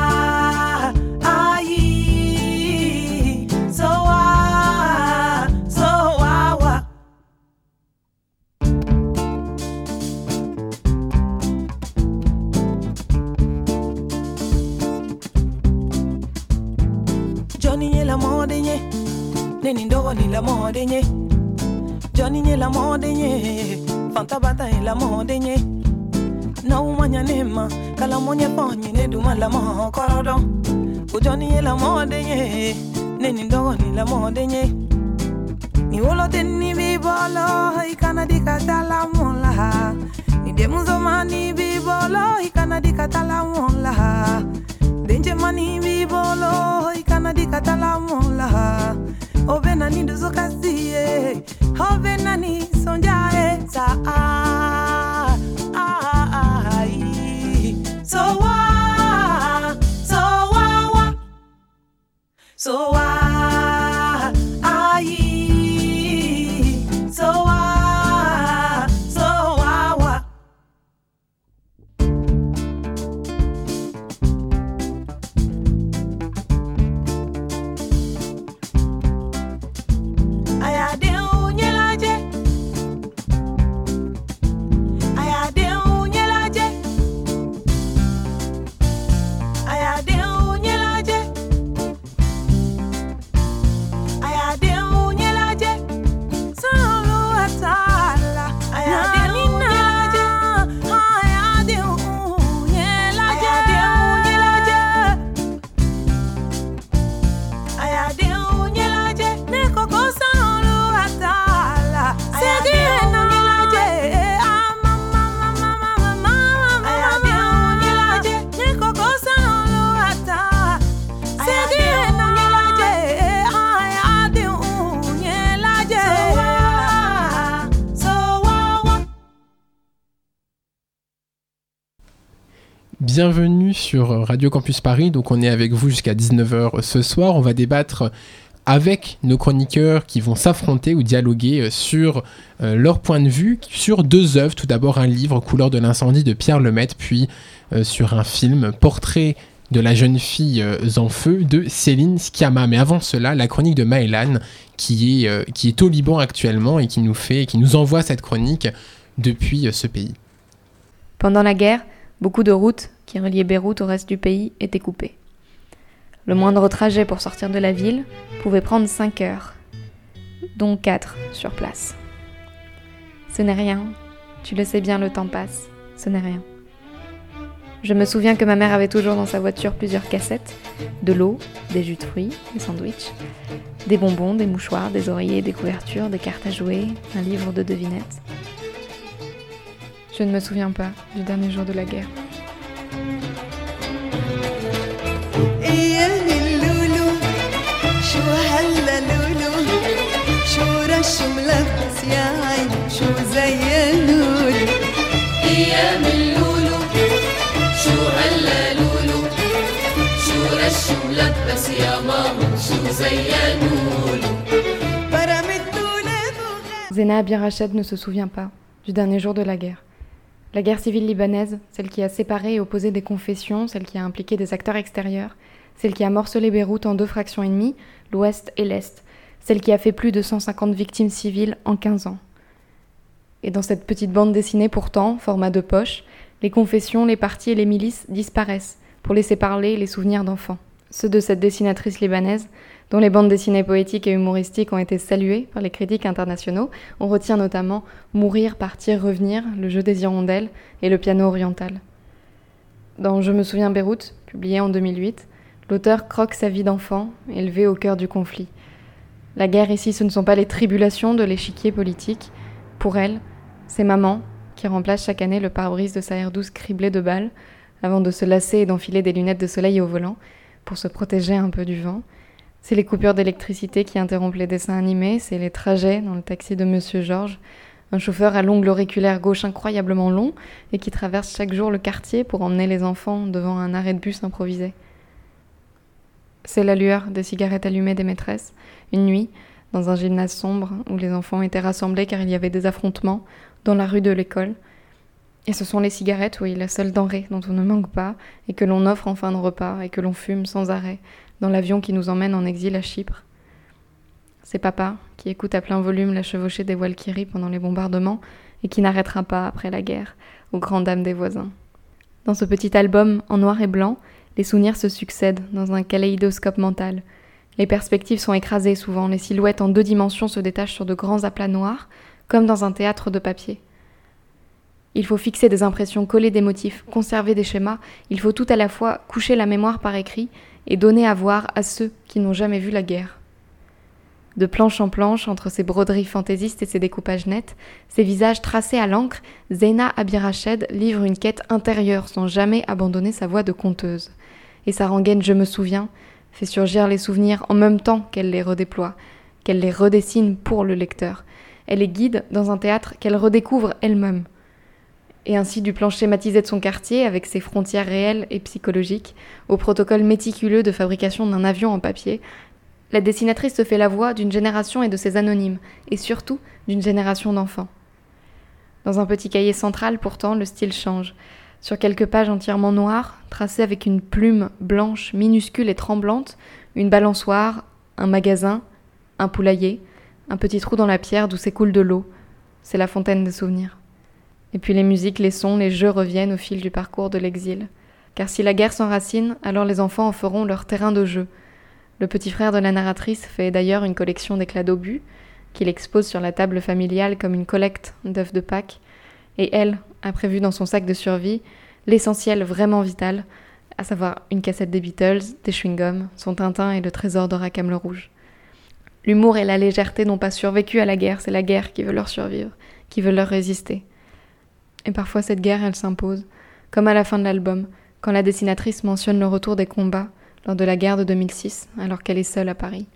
neni ndogo ni la mode nye. Johnny nye la mode nye, fanta bata la mode nye. Na umanya nema, kala monye ponye ne duma la mo korodo. O nye la mode nye, neni ndogo ni la mode nye. Ni wolo teni bi bolo, ikana di katala mola. Ni demuzo mani bi bolo, ikana di katala mola. Denje mani bi bolo, ikana di katala mola. Obe nani duzo kasiye, nani sonjae ah ee. So wa, so wa Bienvenue sur Radio Campus Paris. Donc on est avec vous jusqu'à 19h ce soir. On va débattre avec nos chroniqueurs qui vont s'affronter ou dialoguer euh, sur euh, leur point de vue sur deux œuvres. Tout d'abord un livre Couleur de l'incendie de Pierre Lemaitre, puis euh, sur un film Portrait de la jeune fille en feu de Céline Sciamma. Mais avant cela, la chronique de Maëlan qui est, qui est au Liban actuellement et qui nous fait, qui nous envoie cette chronique depuis ce pays. Pendant la guerre, beaucoup de routes qui reliaient Beyrouth au reste du pays étaient coupées. Le moindre trajet pour sortir de la ville pouvait prendre 5 heures, dont 4 sur place. Ce n'est rien, tu le sais bien, le temps passe, ce n'est rien. Je me souviens que ma mère avait toujours dans sa voiture plusieurs cassettes, de l'eau, des jus de fruits, des sandwichs, des bonbons, des mouchoirs, des oreillers, des couvertures, des cartes à jouer, un livre de devinettes. Je ne me souviens pas du dernier jour de la guerre. ايام اللولو شو هلا لولو شو رش ملبس يا ماما شو زينولو برمتو لابو Zena Bien Rached ne se souvient pas du dernier jour de la guerre. La guerre civile libanaise, celle qui a séparé et opposé des confessions, celle qui a impliqué des acteurs extérieurs, celle qui a morcelé Beyrouth en deux fractions ennemies, l'Ouest et l'Est, celle qui a fait plus de 150 victimes civiles en 15 ans. Et dans cette petite bande dessinée pourtant, format de poche, les confessions, les partis et les milices disparaissent pour laisser parler les souvenirs d'enfants. Ceux de cette dessinatrice libanaise, dont les bandes dessinées poétiques et humoristiques ont été saluées par les critiques internationaux. On retient notamment Mourir, partir, revenir, le jeu des hirondelles et le piano oriental. Dans Je me souviens Beyrouth, publié en 2008, l'auteur croque sa vie d'enfant, élevé au cœur du conflit. La guerre ici, ce ne sont pas les tribulations de l'échiquier politique. Pour elle, c'est maman qui remplace chaque année le pare-brise de sa R12 criblé de balles avant de se lasser et d'enfiler des lunettes de soleil au volant pour se protéger un peu du vent. C'est les coupures d'électricité qui interrompent les dessins animés, c'est les trajets dans le taxi de Monsieur Georges, un chauffeur à l'ongle auriculaire gauche incroyablement long et qui traverse chaque jour le quartier pour emmener les enfants devant un arrêt de bus improvisé. C'est la lueur des cigarettes allumées des maîtresses, une nuit, dans un gymnase sombre où les enfants étaient rassemblés car il y avait des affrontements dans la rue de l'école. Et ce sont les cigarettes, oui, la seule denrée dont on ne manque pas et que l'on offre en fin de repas et que l'on fume sans arrêt dans l'avion qui nous emmène en exil à Chypre. C'est papa qui écoute à plein volume la chevauchée des Walkyries pendant les bombardements et qui n'arrêtera pas après la guerre, aux grandes dames des voisins. Dans ce petit album en noir et blanc, les souvenirs se succèdent dans un kaléidoscope mental. Les perspectives sont écrasées souvent, les silhouettes en deux dimensions se détachent sur de grands aplats noirs, comme dans un théâtre de papier. Il faut fixer des impressions, coller des motifs, conserver des schémas, il faut tout à la fois coucher la mémoire par écrit et donner à voir à ceux qui n'ont jamais vu la guerre. De planche en planche, entre ses broderies fantaisistes et ses découpages nets, ses visages tracés à l'encre, Zeyna Abirached livre une quête intérieure sans jamais abandonner sa voix de conteuse. Et sa rengaine Je me souviens fait surgir les souvenirs en même temps qu'elle les redéploie, qu'elle les redessine pour le lecteur. Elle est guide dans un théâtre qu'elle redécouvre elle-même. Et ainsi du plan schématisé de son quartier, avec ses frontières réelles et psychologiques, au protocole méticuleux de fabrication d'un avion en papier, la dessinatrice se fait la voix d'une génération et de ses anonymes, et surtout d'une génération d'enfants. Dans un petit cahier central, pourtant, le style change. Sur quelques pages entièrement noires, tracées avec une plume blanche, minuscule et tremblante, une balançoire, un magasin, un poulailler, un petit trou dans la pierre d'où s'écoule de l'eau. C'est la fontaine des souvenirs. Et puis les musiques, les sons, les jeux reviennent au fil du parcours de l'exil. Car si la guerre s'enracine, alors les enfants en feront leur terrain de jeu. Le petit frère de la narratrice fait d'ailleurs une collection d'éclats d'obus, qu'il expose sur la table familiale comme une collecte d'œufs de Pâques, et elle a prévu dans son sac de survie l'essentiel vraiment vital, à savoir une cassette des Beatles, des chewing-gums, son Tintin et le trésor de Rackham le Rouge. L'humour et la légèreté n'ont pas survécu à la guerre, c'est la guerre qui veut leur survivre, qui veut leur résister. Et parfois cette guerre, elle s'impose, comme à la fin de l'album, quand la dessinatrice mentionne le retour des combats lors de la guerre de 2006, alors qu'elle est seule à Paris.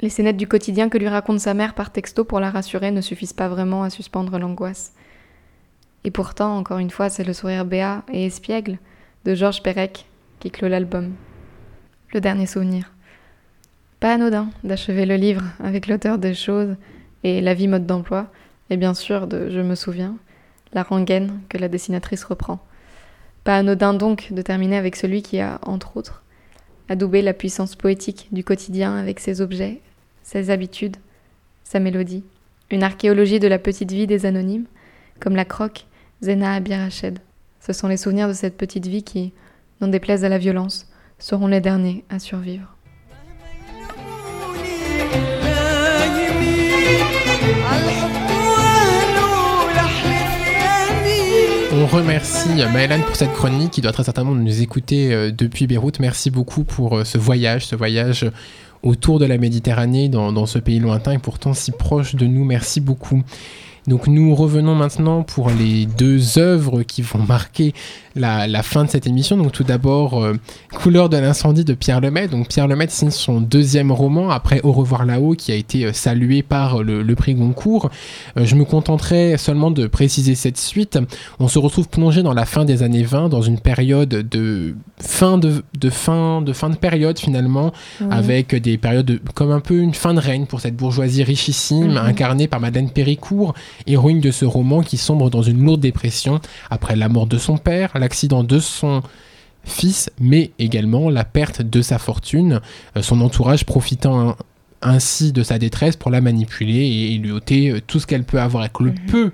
Les scénettes du quotidien que lui raconte sa mère par texto pour la rassurer ne suffisent pas vraiment à suspendre l'angoisse. Et pourtant, encore une fois, c'est le sourire béat et espiègle de Georges Perec qui clôt l'album. Le dernier souvenir. Pas anodin d'achever le livre avec l'auteur des choses et la vie mode d'emploi, et bien sûr de Je me souviens, la rengaine que la dessinatrice reprend. Pas anodin donc de terminer avec celui qui a, entre autres, adoubé la puissance poétique du quotidien avec ses objets, ses habitudes, sa mélodie, une archéologie de la petite vie des anonymes, comme la croque Zena Abirached. Ce sont les souvenirs de cette petite vie qui, n'en déplaise à la violence, seront les derniers à survivre. Remercie Maëlan pour cette chronique qui doit très certainement nous écouter euh, depuis Beyrouth. Merci beaucoup pour euh, ce voyage, ce voyage autour de la Méditerranée dans, dans ce pays lointain et pourtant si proche de nous. Merci beaucoup. Donc nous revenons maintenant pour les deux œuvres qui vont marquer la, la fin de cette émission. Donc tout d'abord, euh, Couleur de l'incendie de Pierre Lemaitre. Donc Pierre Lemaitre signe son deuxième roman après Au revoir là-haut qui a été euh, salué par le, le prix Goncourt. Euh, je me contenterai seulement de préciser cette suite. On se retrouve plongé dans la fin des années 20, dans une période de fin de, de fin de fin de période finalement, avec des périodes de- comme un peu une fin de règne pour cette bourgeoisie richissime, incarnée par Madeleine Péricourt, héroïne de ce roman qui sombre dans une lourde dépression après la mort de son père, l'accident de son fils, mais également la perte de sa fortune, euh, son entourage profitant ainsi de sa détresse pour la manipuler et, lui ôter euh, tout ce qu'elle peut avoir. Avec le peu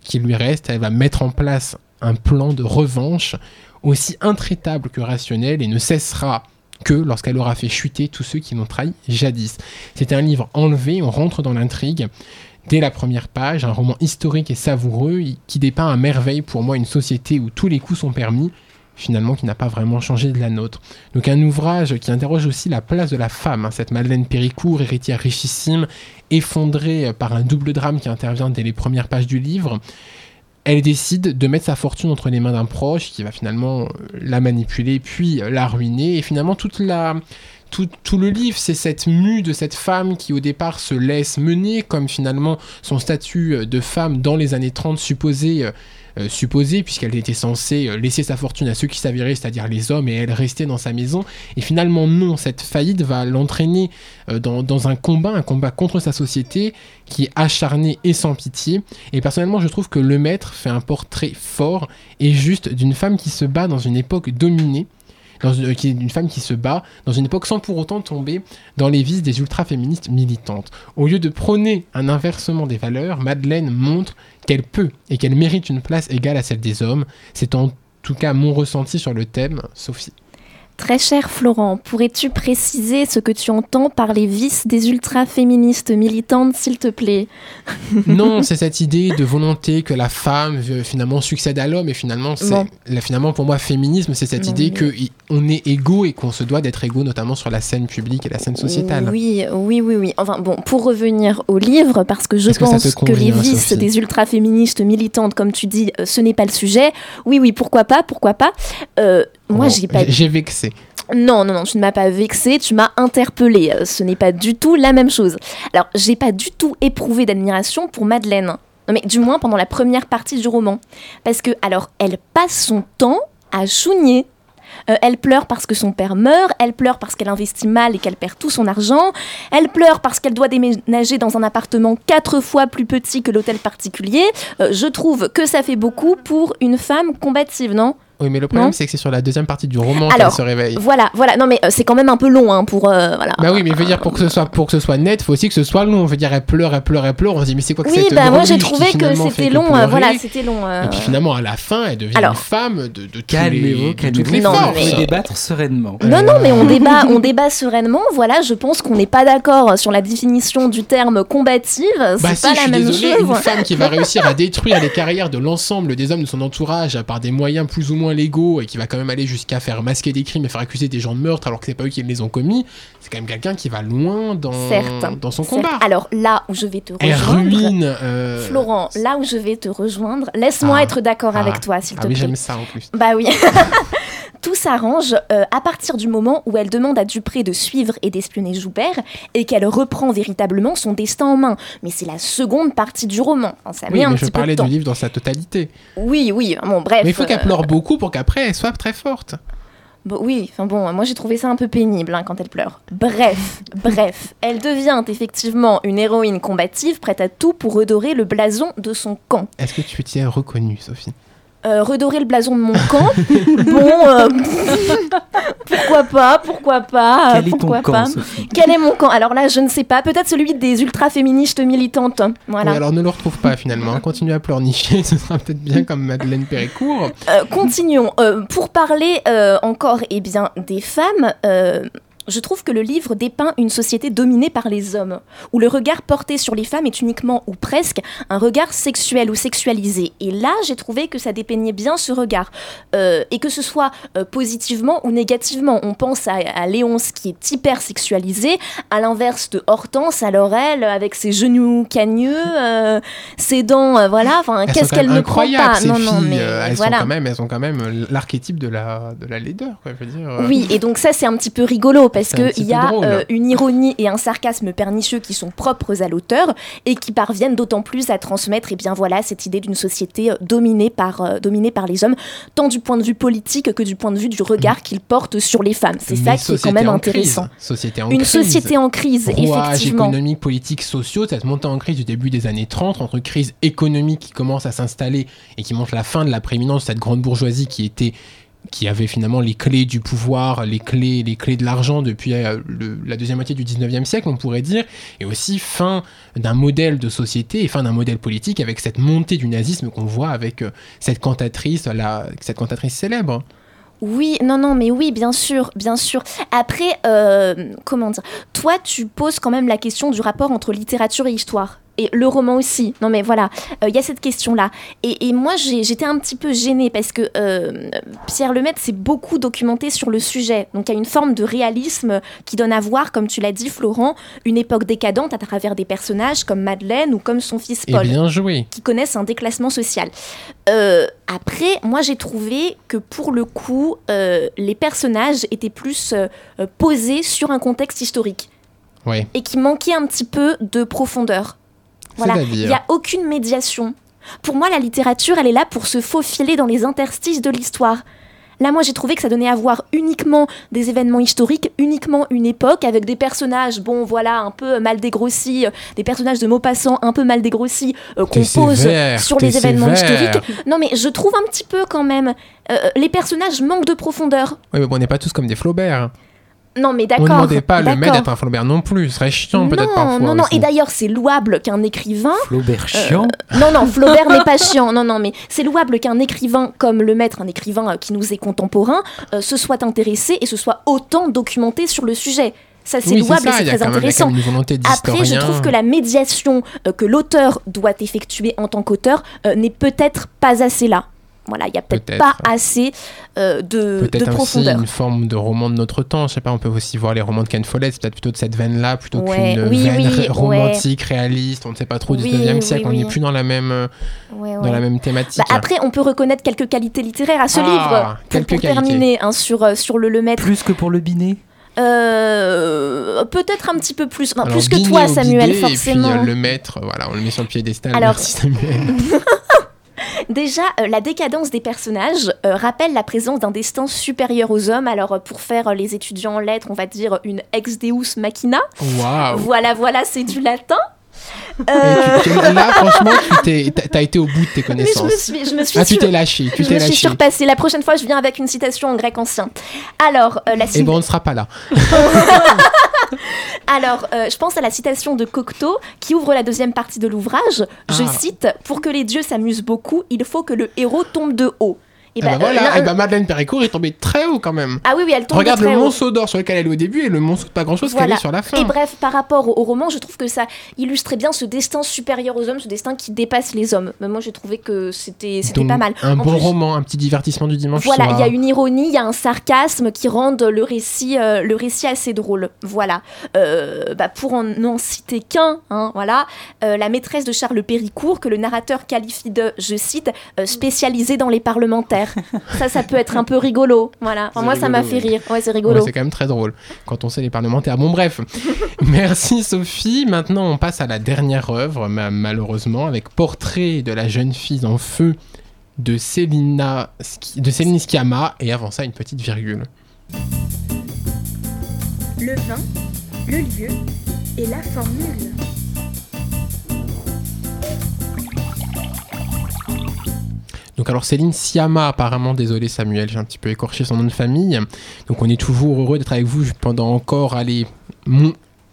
qui lui reste, elle va mettre en place un plan de revanche aussi intraitable que rationnel et ne cessera que lorsqu'elle aura fait chuter tous ceux qui l'ont trahi jadis. C'est un livre enlevé, on rentre dans l'intrigue. Dès la première page, un roman historique et savoureux qui dépeint à merveille pour moi une société où tous les coups sont permis, finalement qui n'a pas vraiment changé de la nôtre. Donc un ouvrage qui interroge aussi la place de la femme, hein, cette Madeleine Péricourt, héritière richissime, effondrée euh, par un double drame qui intervient dès les premières pages du livre. Elle décide de mettre sa fortune entre les mains d'un proche qui va finalement euh, la manipuler puis euh, la ruiner et finalement toute la tout, le livre, c'est cette mue de cette femme qui au départ se laisse mener, comme finalement son statut euh, de femme dans les années 30 supposé euh, euh, supposée, puisqu'elle était censée laisser sa fortune à ceux qui s'avéraient, c'est-à-dire les hommes, et elle restait dans sa maison. Et finalement, non, cette faillite va l'entraîner dans, dans un combat, un combat contre sa société qui est acharné et sans pitié. Et personnellement, je trouve que Le Maître fait un portrait fort et juste d'une femme qui se bat dans une époque dominée. Dans une, est une femme qui se bat dans une époque sans pour autant tomber dans les vices des ultra-féministes militantes. Au lieu de prôner un inversement des valeurs, Madeleine montre qu'elle peut et qu'elle mérite une place égale à celle des hommes. C'est en tout cas mon ressenti sur le thème, Sophie. Très cher Florent, pourrais-tu préciser ce que tu entends par les vices des ultra-féministes militantes, s'il te plaît? Non, c'est cette idée de volonté que la femme euh, finalement succède à l'homme et finalement, c'est Bon. là, finalement pour moi féminisme, c'est cette idée que i- on est égaux et qu'on se doit d'être égaux notamment sur la scène publique et la scène sociétale. Oui, oui, oui, oui. Enfin bon, pour revenir au livre, parce que je que pense que, les vices Sophie des ultra-féministes militantes, comme tu dis, euh, ce n'est pas le sujet. Oui, oui, pourquoi pas, pourquoi pas. Euh, moi, j'ai pas j'ai- vexé. Non, non, non, tu ne m'as pas vexé, tu m'as interpellé. Euh, Ce n'est pas du tout la même chose. Alors, j'ai pas du tout éprouvé d'admiration pour Madeleine. Non, mais du moins pendant la première partie du roman. Parce que, alors, elle passe son temps à chougner. Euh, elle pleure parce que son père meurt, elle pleure parce qu'elle investit mal et qu'elle perd tout son argent, elle pleure parce qu'elle doit déménager dans un appartement quatre fois plus petit que l'hôtel particulier. Euh, je trouve que ça fait beaucoup pour une femme combative, non? Oui, mais le problème c'est que c'est sur la deuxième partie du roman qu'elle se réveille. Voilà, voilà. Non, mais euh, c'est quand même un peu long hein, pour. euh, voilà. Bah oui, mais je veux dire, pour que ce soit, pour que ce soit net, faut aussi que ce soit long. Je veux dire, elle pleure, elle pleure, elle pleure. On se dit, mais c'est quoi que Oui, cette bah moi j'ai trouvé que finalement fait c'était que long. euh, voilà, c'était long. euh, Et puis finalement, à la fin, elle devient Alors- une femme de, de, tous les, Calmez-vous, de calmez-vous. toutes les Non, forces. On mais- peut débattre sereinement. Non, non, mais on débat, on débat sereinement. Voilà, je pense qu'on n'est pas d'accord sur la définition du terme combative. C'est Bah pas si, je la suis même désolé, chose. une femme qui va réussir à détruire les carrières de l'ensemble des hommes de son entourage par des moyens plus ou moins légaux et qui va quand même aller jusqu'à faire masquer des crimes et faire accuser des gens de meurtre alors que c'est pas eux qui les ont commis, c'est quand même quelqu'un qui va loin dans, Certes. dans son Certes. combat. Alors là où je vais te rejoindre, ruine. euh, Florent, là où je vais te rejoindre, laisse-moi Ah. être d'accord Ah. avec toi, s'il Ah te oui, plaît. j'aime ça en plus. Bah oui. Tout s'arrange euh, à partir du moment où elle demande à Dupré de suivre et d'espionner Joubert et qu'elle reprend véritablement son destin en main. Mais c'est la seconde partie du roman. Enfin, ça Oui, met un mais petit je peu de parlais du livre dans sa totalité. Oui, oui, bon, bref. mais il faut qu'elle euh, pleure beaucoup pour qu'après elle soit très forte. Bon, oui, enfin bon, moi j'ai trouvé ça un peu pénible hein, quand elle pleure. Bref, bref, elle devient effectivement une héroïne combative, prête à tout pour redorer le blason de son camp. Est-ce que tu t'y reconnue, Sophie? Euh, redorer le blason de mon camp Bon, euh, pourquoi pas, pourquoi pas, Quel est ton pourquoi camp, pas. Sophie? Quel est mon camp? Alors là, je ne sais pas, peut-être celui des ultra-féministes militantes. Voilà. Oui, alors ne le retrouve pas finalement. Continue à pleurnicher, ce sera peut-être bien comme Madeleine Péricourt. Euh, continuons. Euh, pour parler euh, encore et bien des femmes, euh, je trouve que le livre dépeint une société dominée par les hommes, où le regard porté sur les femmes est uniquement ou presque un regard sexuel ou sexualisé. Et là, j'ai trouvé que ça dépeignait bien ce regard, Euh, et que ce soit euh, positivement ou négativement. On pense à, à Léonce qui est hyper sexualisée, à l'inverse de Hortense, alors elle, avec ses genoux cagneux, euh, ses dents, voilà, enfin, qu'est-ce qu'elle ne incroyables, pas ces Non, filles. non, mais elles, voilà. sont quand même, elles ont quand même l'archétype de la, de la laideur, quoi, je veux dire. Oui, et donc ça c'est un petit peu rigolo parce qu'il y a euh, une ironie et un sarcasme pernicieux qui sont propres à l'auteur et qui parviennent d'autant plus à transmettre et bien voilà cette idée d'une société euh, dominée par euh, dominée par les hommes, tant du point de vue politique que du point de vue du regard qu'ils portent sur les femmes. C'est ça qui est quand même intéressant. Société en Une crise. société en crise, Rouage effectivement. économique, politique, sociaux, cette montée en crise du début des années 30, entre crise économique qui commence à s'installer et qui montre la fin de la prééminence de cette grande bourgeoisie qui était qui avait finalement les clés du pouvoir, les clés, les clés de l'argent depuis euh, la deuxième moitié du 19e siècle, on pourrait dire, et aussi fin d'un modèle de société et fin d'un modèle politique avec cette montée du nazisme qu'on voit avec euh, cette cantatrice, cette cantatrice célèbre. Oui, non, non, mais oui, bien sûr, bien sûr. Après, euh, comment dire? Toi, tu poses quand même la question du rapport entre littérature et histoire. Et le roman aussi. Non, mais voilà, euh, il y a cette question-là. Et, et moi, j'étais un petit peu gênée parce que euh, Pierre Lemaitre s'est beaucoup documenté sur le sujet. Donc, il y a une forme de réalisme qui donne à voir, comme tu l'as dit, Florent, une époque décadente à travers des personnages comme Madeleine ou comme son fils Et Paul bien joué. qui connaissent un déclassement social. Euh, après, moi j'ai trouvé que pour le coup, euh, les personnages étaient plus euh, euh, posés sur un contexte historique Ouais. et qui manquait un petit peu de profondeur. Voilà, il n'y a aucune médiation. Pour moi, la littérature, elle est là pour se faufiler dans les interstices de l'histoire. Là, moi, j'ai trouvé que ça donnait à voir uniquement des événements historiques, uniquement une époque, avec des personnages, bon, voilà, un peu mal dégrossis, euh, des personnages de Maupassant un peu mal dégrossis, euh, qu'on pose sévère, sur les événements sévère. historiques. Non, mais je trouve un petit peu quand même. euh, les personnages manquent de profondeur. Oui, mais bon, on n'est pas tous comme des Flaubert. Non, mais On d'accord. ne demandait pas à le maître d'être un Flaubert non plus. Ce serait chiant peut-être Non, parfois. non, non. aussi. Et d'ailleurs, c'est louable qu'un écrivain Flaubert chiant. non, non, Flaubert n'est pas chiant. Non, non, mais c'est louable qu'un écrivain comme le maître, un écrivain euh, qui nous est contemporain, euh, se soit intéressé et se soit autant documenté sur le sujet. Ça, c'est Oui, louable ça, et c'est très intéressant. même une volonté Après, je trouve que la médiation euh, que l'auteur doit effectuer en tant qu'auteur euh, n'est peut-être pas assez là. Voilà, il n'y a peut-être Peut-être. pas assez euh, de, de Peut-être aussi profondeur. une forme de roman de notre temps. Je sais pas, on peut aussi voir les romans de Ken Follett, c'est peut-être plutôt de cette veine-là, plutôt Ouais, qu'une oui, veine oui, ré- ouais. romantique, réaliste. On ne sait pas trop du Oui, 19e oui, siècle. On n'est plus dans la même, euh, Ouais, dans la même thématique. Bah, après, on peut reconnaître quelques qualités littéraires à ce Ah, livre. Pour, pour terminer hein, sur, euh, sur le, le maître. Plus que pour le binet. Euh, peut-être un petit peu plus. Enfin, Alors, plus que toi, Samuel, Bidet, forcément. Et puis euh, le maître, voilà, on le met sur le piédestal. Alors- Merci Samuel. Déjà, euh, la décadence des personnages euh, rappelle la présence d'un destin supérieur aux hommes. Alors, euh, pour faire les étudiants en lettres, on va dire une ex deus machina. Waouh. Voilà, voilà, c'est du latin. Euh, tu- là, franchement, tu t'as, été au bout de tes mais je connaissances. me suis, je me suis ah, tu t'es lâché, tu je me suis surpassée. La prochaine fois, je viens avec une citation en grec ancien. Alors, euh, la Et civ- bon, on ne sera pas là. Alors, euh, je pense à la citation de Cocteau qui ouvre la deuxième partie de l'ouvrage. Je Ah. cite Pour que les dieux s'amusent beaucoup, il faut que le héros tombe de haut. Et Et bah, bah, euh, voilà, l'un- et bah Madeleine Péricourt est tombée très haut quand même. Ah oui, oui, elle tombe Regarde de très le haut. monceau d'or sur lequel elle est au début et le monceau de pas grand chose qu'elle est sur la fin. Et bref, par rapport au, au roman, je trouve que ça illustrait bien ce destin supérieur aux hommes, ce destin qui dépasse les hommes. Mais moi, j'ai trouvé que c'était pas mal. Un En bon plus, roman, un petit divertissement du dimanche Voilà, il y a une ironie, il y a un sarcasme qui rendent le récit, euh, le récit assez drôle. Voilà. Euh, bah, pour en n'en citer qu'un, hein, voilà, euh, la maîtresse de Charles Péricourt, que le narrateur qualifie de, je cite, euh, spécialisée dans les parlementaires. ça, ça peut être un peu rigolo. Voilà. Enfin, moi, ça m'a fait rire. Ouais, c'est Ouais, rigolo. c'est quand même très drôle quand on sait les parlementaires. Bon, bref. Merci Sophie. Maintenant, on passe à la dernière œuvre, ma- malheureusement, avec Portrait de la jeune fille en feu de Célina, de Céline Sciamma. Et avant ça, une petite virgule. Le vin, le lieu et la formule. Donc alors Céline Sciamma, apparemment, désolé Samuel, j'ai un petit peu écorché son nom de famille. Donc on est toujours heureux d'être avec vous pendant encore, allez,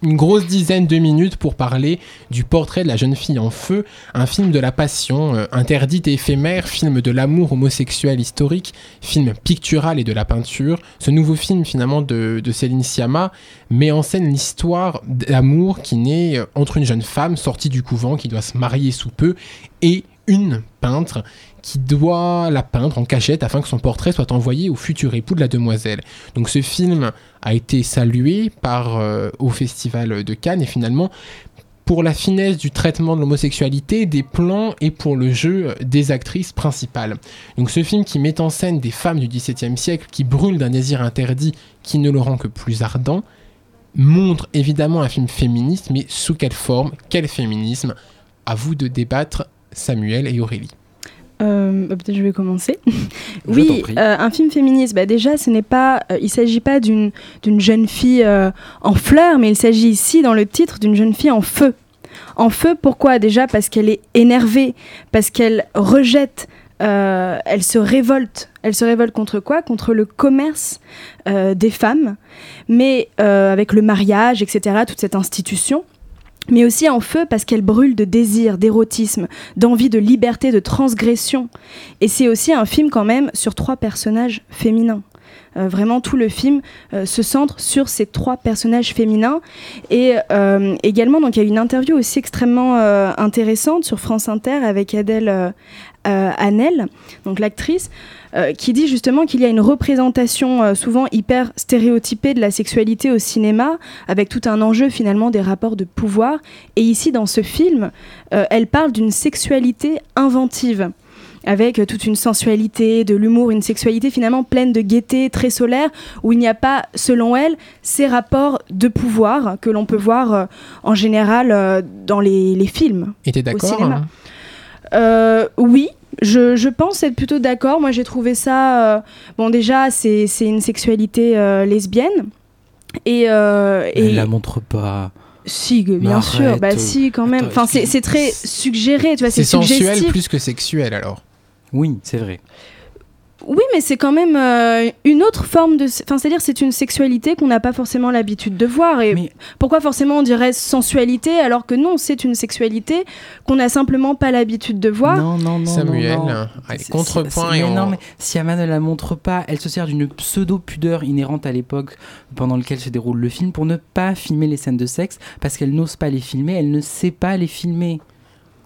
une grosse dizaine de minutes pour parler du portrait de la jeune fille en feu, un film de la passion, euh, interdite et éphémère, film de l'amour homosexuel historique, film pictural et de la peinture. Ce nouveau film finalement de, Céline Sciamma met en scène l'histoire d'amour qui naît euh, entre une jeune femme sortie du couvent qui doit se marier sous peu et une peintre qui doit la peindre en cachette afin que son portrait soit envoyé au futur époux de la demoiselle. Donc ce film a été salué par, euh, au Festival de Cannes et finalement pour la finesse du traitement de l'homosexualité, des plans et pour le jeu des actrices principales. Donc ce film qui met en scène des femmes du XVIIe siècle qui brûlent d'un désir interdit qui ne le rend que plus ardent, montre évidemment un film féministe, mais sous quelle forme, quel féminisme? À vous de débattre, Samuel et Aurélie. Euh, bah, Peut-être je vais commencer. Je oui, euh, un film féministe. Bah, déjà, ce n'est pas, euh, il s'agit pas d'une d'une jeune fille en fleurs, mais il s'agit ici, dans le titre, d'une jeune fille en feu. En feu, pourquoi? Déjà parce qu'elle est énervée, parce qu'elle rejette, euh, elle se révolte. Elle se révolte contre quoi? Contre le commerce euh, des femmes, mais euh, avec le mariage, etc., toute cette institution. Mais aussi en feu parce qu'elle brûle de désir, d'érotisme, d'envie de liberté, de transgression. Et c'est aussi un film quand même sur trois personnages féminins. Euh, vraiment, tout le film euh, se centre sur ces trois personnages féminins. Et euh, également, il y a une interview aussi extrêmement intéressante sur France Inter avec Adèle euh, Hanel, donc l'actrice, euh, qui dit justement qu'il y a une représentation euh, souvent hyper stéréotypée de la sexualité au cinéma, avec tout un enjeu finalement des rapports de pouvoir. Et ici, dans ce film, euh, elle parle d'une sexualité inventive avec toute une sensualité, de l'humour, une sexualité finalement pleine de gaieté, très solaire, où il n'y a pas, selon elle, ces rapports de pouvoir que l'on peut voir euh, en général euh, dans les, les films. Et t'es d'accord cinéma. hein? Euh, oui, je, je pense être plutôt d'accord. Moi, j'ai trouvé ça. euh, bon, déjà, c'est une sexualité euh, lesbienne. Et, euh, et Elle la montre pas. si, bien sûr, bah si, quand même. attends, Enfin, c'est très suggéré, tu vois, C'est c'est sensuel plus que sexuel alors? Oui, c'est vrai. Oui, mais c'est quand même euh, une autre forme de. Enfin, c'est-à-dire, c'est une sexualité qu'on n'a pas forcément l'habitude de voir. Et Mais- pourquoi forcément on dirait sensualité alors que non, c'est une sexualité qu'on n'a simplement pas l'habitude de voir. Non, non, non. Samuel, non, non. allez, C'est- contrepoint et mais on- Non, mais Siama ne la montre pas. Elle se sert d'une pseudo-pudeur inhérente à l'époque pendant laquelle se déroule le film pour ne pas filmer les scènes de sexe parce qu'elle n'ose pas les filmer, elle ne sait pas les filmer.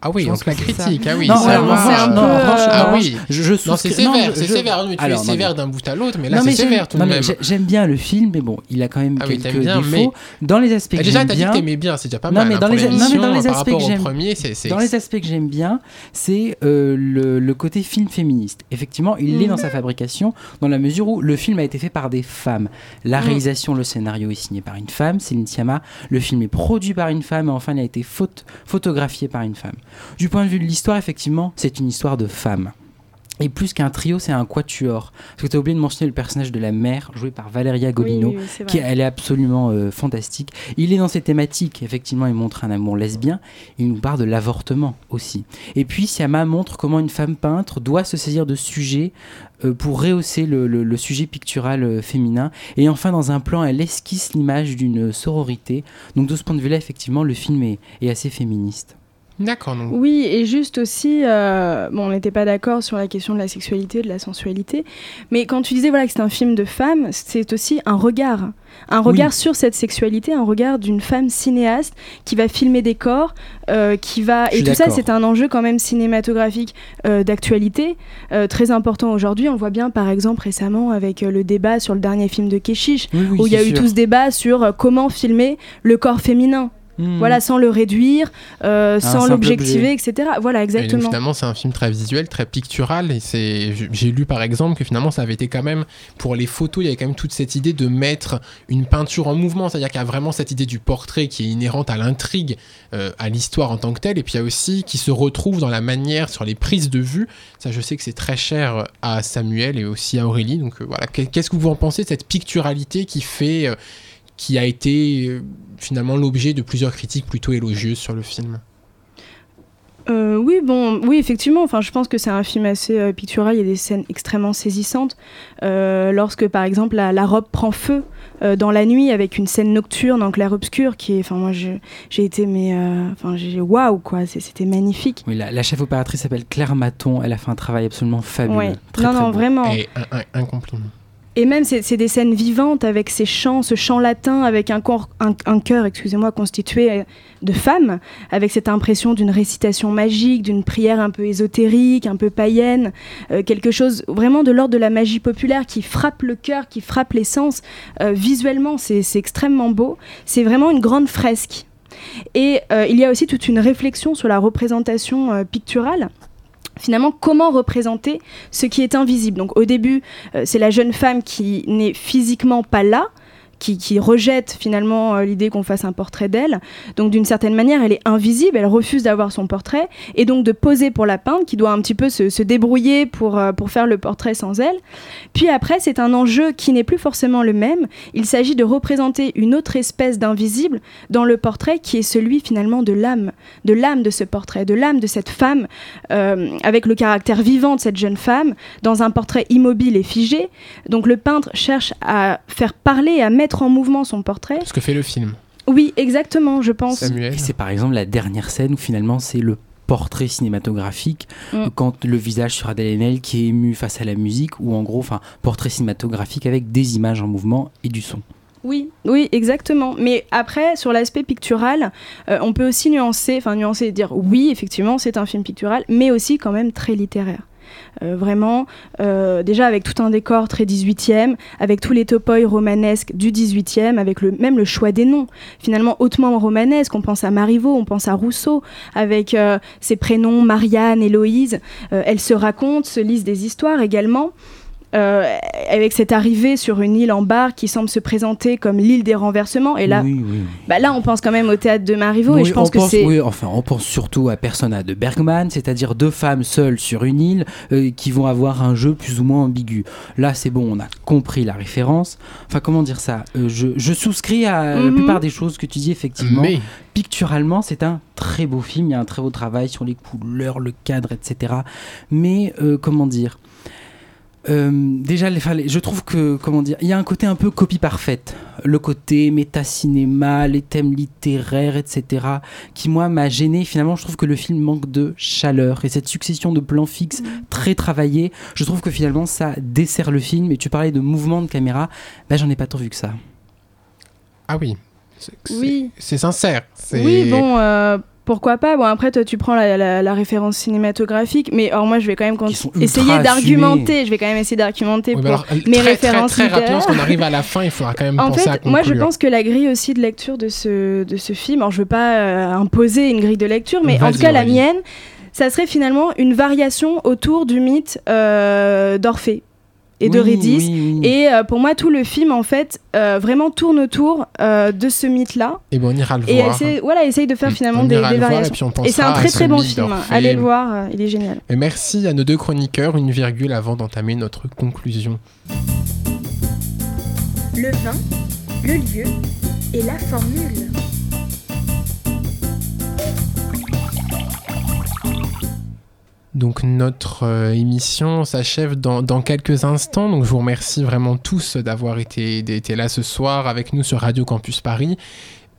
Ah oui, donc la critique, ah oui. Non, ça c'est un peu, non, euh, Ah oui. je, je Non, c'est non, sévère, je- c'est sévère. Mais tu Alors, es non, sévère d'un bout à l'autre, mais là non, c'est sévère tout de non, même. j'ai- J'aime bien le film, mais bon, il a quand même Ah quelques bien, défauts. mais- Dans les aspects Ah, que déjà, j'aime t'as dit bien, que t'aimais bien, c'est déjà pas Non, mal. mais hein, dans pour les- non, mais dans les aspects que j'aime- premier, c'est c'est- Dans les aspects que j'aime bien, c'est euh, le, côté film féministe. Effectivement, il l'est Mhm. dans sa fabrication, dans la mesure où le film a été fait par des femmes. La Mhm. réalisation, le scénario est signé par une femme, Céline Sciamma. Le film est produit par une femme et enfin, il a été photo- photographié par une femme. Du point de vue de l'histoire, effectivement, c'est une histoire de femmes. Et plus qu'un trio, c'est un quatuor. Parce que tu as oublié de mentionner le personnage de la mère, joué par Valeria Golino, Oui, oui, c'est qui elle est absolument euh, fantastique. Il est dans ses thématiques, effectivement, il montre un amour lesbien, il nous parle de l'avortement aussi. Et puis Siama montre comment une femme peintre doit se saisir de sujets euh, pour rehausser le, le- le sujet pictural euh, féminin. Et enfin, dans un plan, elle esquisse l'image d'une sororité. Donc de ce point de vue-là, effectivement, le film est, est assez féministe. D'accord. Oui, et juste aussi, euh, bon, on n'était pas d'accord sur la question de la sexualité, de la sensualité, mais quand tu disais voilà que c'est un film de femme, c'est aussi un regard, un regard sur cette sexualité, un regard d'une femme cinéaste qui va filmer des corps, euh, qui va et tout ça c'est un enjeu quand même cinématographique euh, d'actualité très important aujourd'hui. On le voit bien par exemple récemment avec le débat sur le dernier film de Keshish, Oui, oui, où il y a eu sûr. tout ce débat sur comment filmer le corps féminin. Hmm. Voilà, sans le réduire, euh, sans l'objectiver, etc. Voilà, Et donc, exactement. finalement, c'est un film très visuel, très pictural. Et c'est, j'ai lu par exemple que finalement, ça avait été quand même pour les photos, il y avait quand même toute cette idée de mettre une peinture en mouvement, c'est-à-dire qu'il y a vraiment cette idée du portrait qui est inhérente à l'intrigue, euh, à l'histoire en tant que telle, et puis il y a aussi qui se retrouve dans la manière, sur les prises de vue. Ça, je sais que c'est très cher à Samuel et aussi à Aurélie. Donc euh, voilà, Qu'est- qu'est-ce que vous en pensez de cette picturalité qui fait, euh, qui a été euh, finalement l'objet de plusieurs critiques plutôt élogieuses sur le film Euh, oui, bon, oui, effectivement. Enfin, je pense que c'est un film assez euh, pictural. Il y a des scènes extrêmement saisissantes. Euh, lorsque, par exemple, la, la robe prend feu euh, dans la nuit avec une scène nocturne en clair obscur, qui est, enfin, moi, j'ai été, mais, euh, enfin, j'ai waouh, quoi. C'était magnifique. Oui, la, la chef opératrice s'appelle Claire Maton. Elle a fait un travail absolument fabuleux. Ouais. Très, non, très non, beau. vraiment. Et un, un- un compliment. Et même, c'est des scènes vivantes avec ces chants, ce chant latin avec un, corps, excusez-moi, constitué de femmes, avec cette impression d'une récitation magique, d'une prière un peu ésotérique, un peu païenne, euh, quelque chose vraiment de l'ordre de la magie populaire qui frappe le cœur, qui frappe les sens. Euh, visuellement, c'est extrêmement beau. C'est vraiment une grande fresque. Et euh, il y a aussi toute une réflexion sur la représentation picturale. Finalement, comment représenter ce qui est invisible? Donc, au début, euh, c'est la jeune femme qui n'est physiquement pas là, qui, rejette finalement euh, l'idée qu'on fasse un portrait d'elle. Donc d'une certaine manière, elle est invisible, elle refuse d'avoir son portrait, et donc de poser pour la peindre, qui doit un petit peu se, se débrouiller pour, euh, pour faire le portrait sans elle. Puis après, c'est un enjeu qui n'est plus forcément le même. Il s'agit de représenter une autre espèce d'invisible dans le portrait qui est celui finalement de l'âme, de l'âme de ce portrait, de l'âme de cette femme, euh, avec le caractère vivant de cette jeune femme, dans un portrait immobile et figé. Donc le peintre cherche à faire parler, à mettre en mouvement son portrait. Ce que fait le film. Oui, exactement, je pense. Samuel. Et c'est par exemple la dernière scène où finalement c'est le portrait cinématographique Mm. quand le visage sur Adèle Haenel qui est ému face à la musique ou en gros enfin portrait cinématographique avec des images en mouvement et du son. Oui, oui, exactement. Mais après, sur l'aspect pictural, euh, on peut aussi nuancer, enfin nuancer et dire oui, effectivement, c'est un film pictural, mais aussi quand même très littéraire. Euh, vraiment, euh, déjà avec tout un décor très 18e, avec tous les topoi romanesques du 18e, avec le, même le choix des noms, finalement hautement romanesque. On pense à Marivaux, on pense à Rousseau, avec euh, ses prénoms Marianne, Héloïse. Elles se racontent, se lisent des histoires également. Euh, avec cette arrivée sur une île en barre qui semble se présenter comme l'île des renversements. Et là, Oui, oui. bah là, on pense quand même au théâtre de Marivaux. et Oui, je pense on que pense- c'est. oui, enfin, on pense surtout à Persona de Bergman, c'est-à-dire deux femmes seules sur une île euh, qui vont avoir un jeu plus ou moins ambigu. Là, c'est bon, on a compris la référence. Enfin, comment dire ça Euh, je, je souscris à la Mhm. plupart des choses que tu dis, effectivement. Mais Picturalement, c'est un très beau film. Il y a un très beau travail sur les couleurs, le cadre, etc. Mais euh, comment dire Euh, déjà, les, enfin, les- je trouve que comment dire, il y a un côté un peu copie parfaite, le côté méta-cinéma, les thèmes littéraires, etc. Qui moi m'a gêné. Finalement, je trouve que le film manque de chaleur et cette succession de plans fixes très travaillés. Je trouve que finalement ça dessert le film. Et tu parlais de mouvement de caméra, bah j'en ai pas tant vu que ça. ah oui, c'est c'est- Oui. c'est sincère. Oui, bon, euh, pourquoi pas? Bon, après, toi, tu prends la, la- la référence cinématographique, mais alors moi, je vais quand même essayer d'argumenter. Je vais quand même essayer d'argumenter Oui, pour alors, mes très, références très, très rapidement, parce qu'on arrive à la fin, il faudra quand même En penser à fait, moi je pense que la grille aussi de lecture de ce, de ce film, alors je veux pas euh, imposer une grille de lecture, mais en tout cas la mienne, ça serait finalement une variation autour du mythe euh, d'Orphée et Oui, oui, oui. Et euh, pour moi, tout le film, en fait, euh, vraiment tourne autour euh, de ce mythe-là. Et bon, on ira le Et voir. essaye, voilà, essaye de faire Mm. finalement On des, ira des le voir, variations. et puis on Et c'est un très très bon film. hein. Allez le voir, euh, il est génial. Et merci à nos deux chroniqueurs. Une virgule avant d'entamer notre conclusion. Le vin, le lieu et la formule. Donc notre euh, émission s'achève dans, quelques instants. Donc je vous remercie vraiment tous d'avoir été, été là ce soir avec nous sur Radio Campus Paris.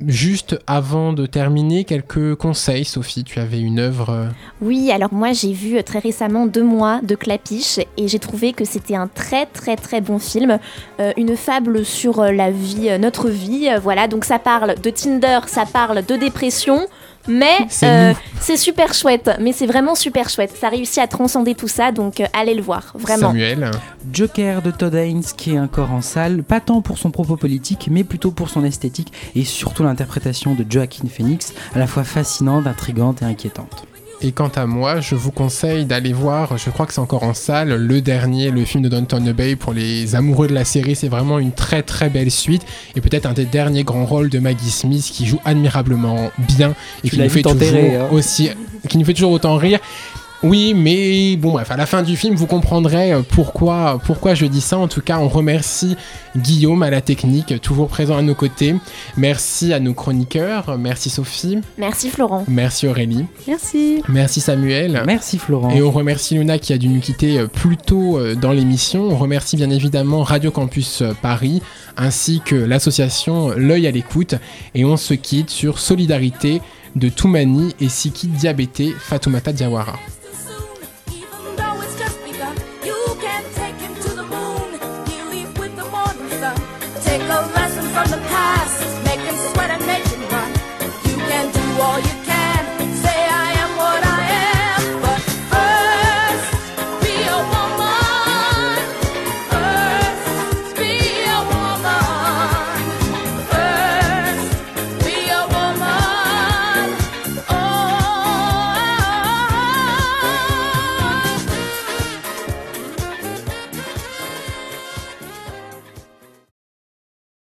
Juste avant de terminer, quelques conseils. Sophie, tu avais une œuvre. euh, Oui, alors moi j'ai vu euh, très récemment Deux mois de Clapiche et j'ai trouvé que c'était un très très très bon film, une fable sur la vie, notre vie. voilà, donc ça parle de Tinder, ça parle de dépression, mais C'est euh, c'est super chouette. Mais c'est vraiment super chouette. Ça réussit à transcender tout ça, donc euh, allez le voir, vraiment. Samuel. Joker de Todd Haynes qui est encore en salle, pas tant pour son propos politique, mais plutôt pour son esthétique et surtout l'interprétation de Joaquin Phoenix, à la fois fascinante, intrigante et inquiétante. Et quant à moi, je vous conseille d'aller voir, je crois que c'est encore en salle, le dernier, le film de Downton Abbey pour les amoureux de la série. C'est vraiment une très très belle suite et peut-être un des derniers grands rôles de Maggie Smith qui joue admirablement bien et Tu qui l'as nous fait vite enterré, toujours hein. aussi, qui nous fait toujours autant rire. Oui, mais bon, bref, à la fin du film, vous comprendrez euh, pourquoi, pourquoi je dis ça. En tout cas, on remercie Guillaume à la technique, toujours présent à nos côtés. Merci à nos chroniqueurs. Merci Sophie. Merci Florent. Merci Aurélie. Merci. Merci Samuel. Merci Florent. Et on remercie Luna qui a dû nous quitter euh, plus tôt euh, dans l'émission. On remercie bien évidemment Radio Campus Paris ainsi que l'association L'œil à l'écoute. Et on se quitte sur Solidarité de Toumani et Siki Diabété Fatoumata Diawara.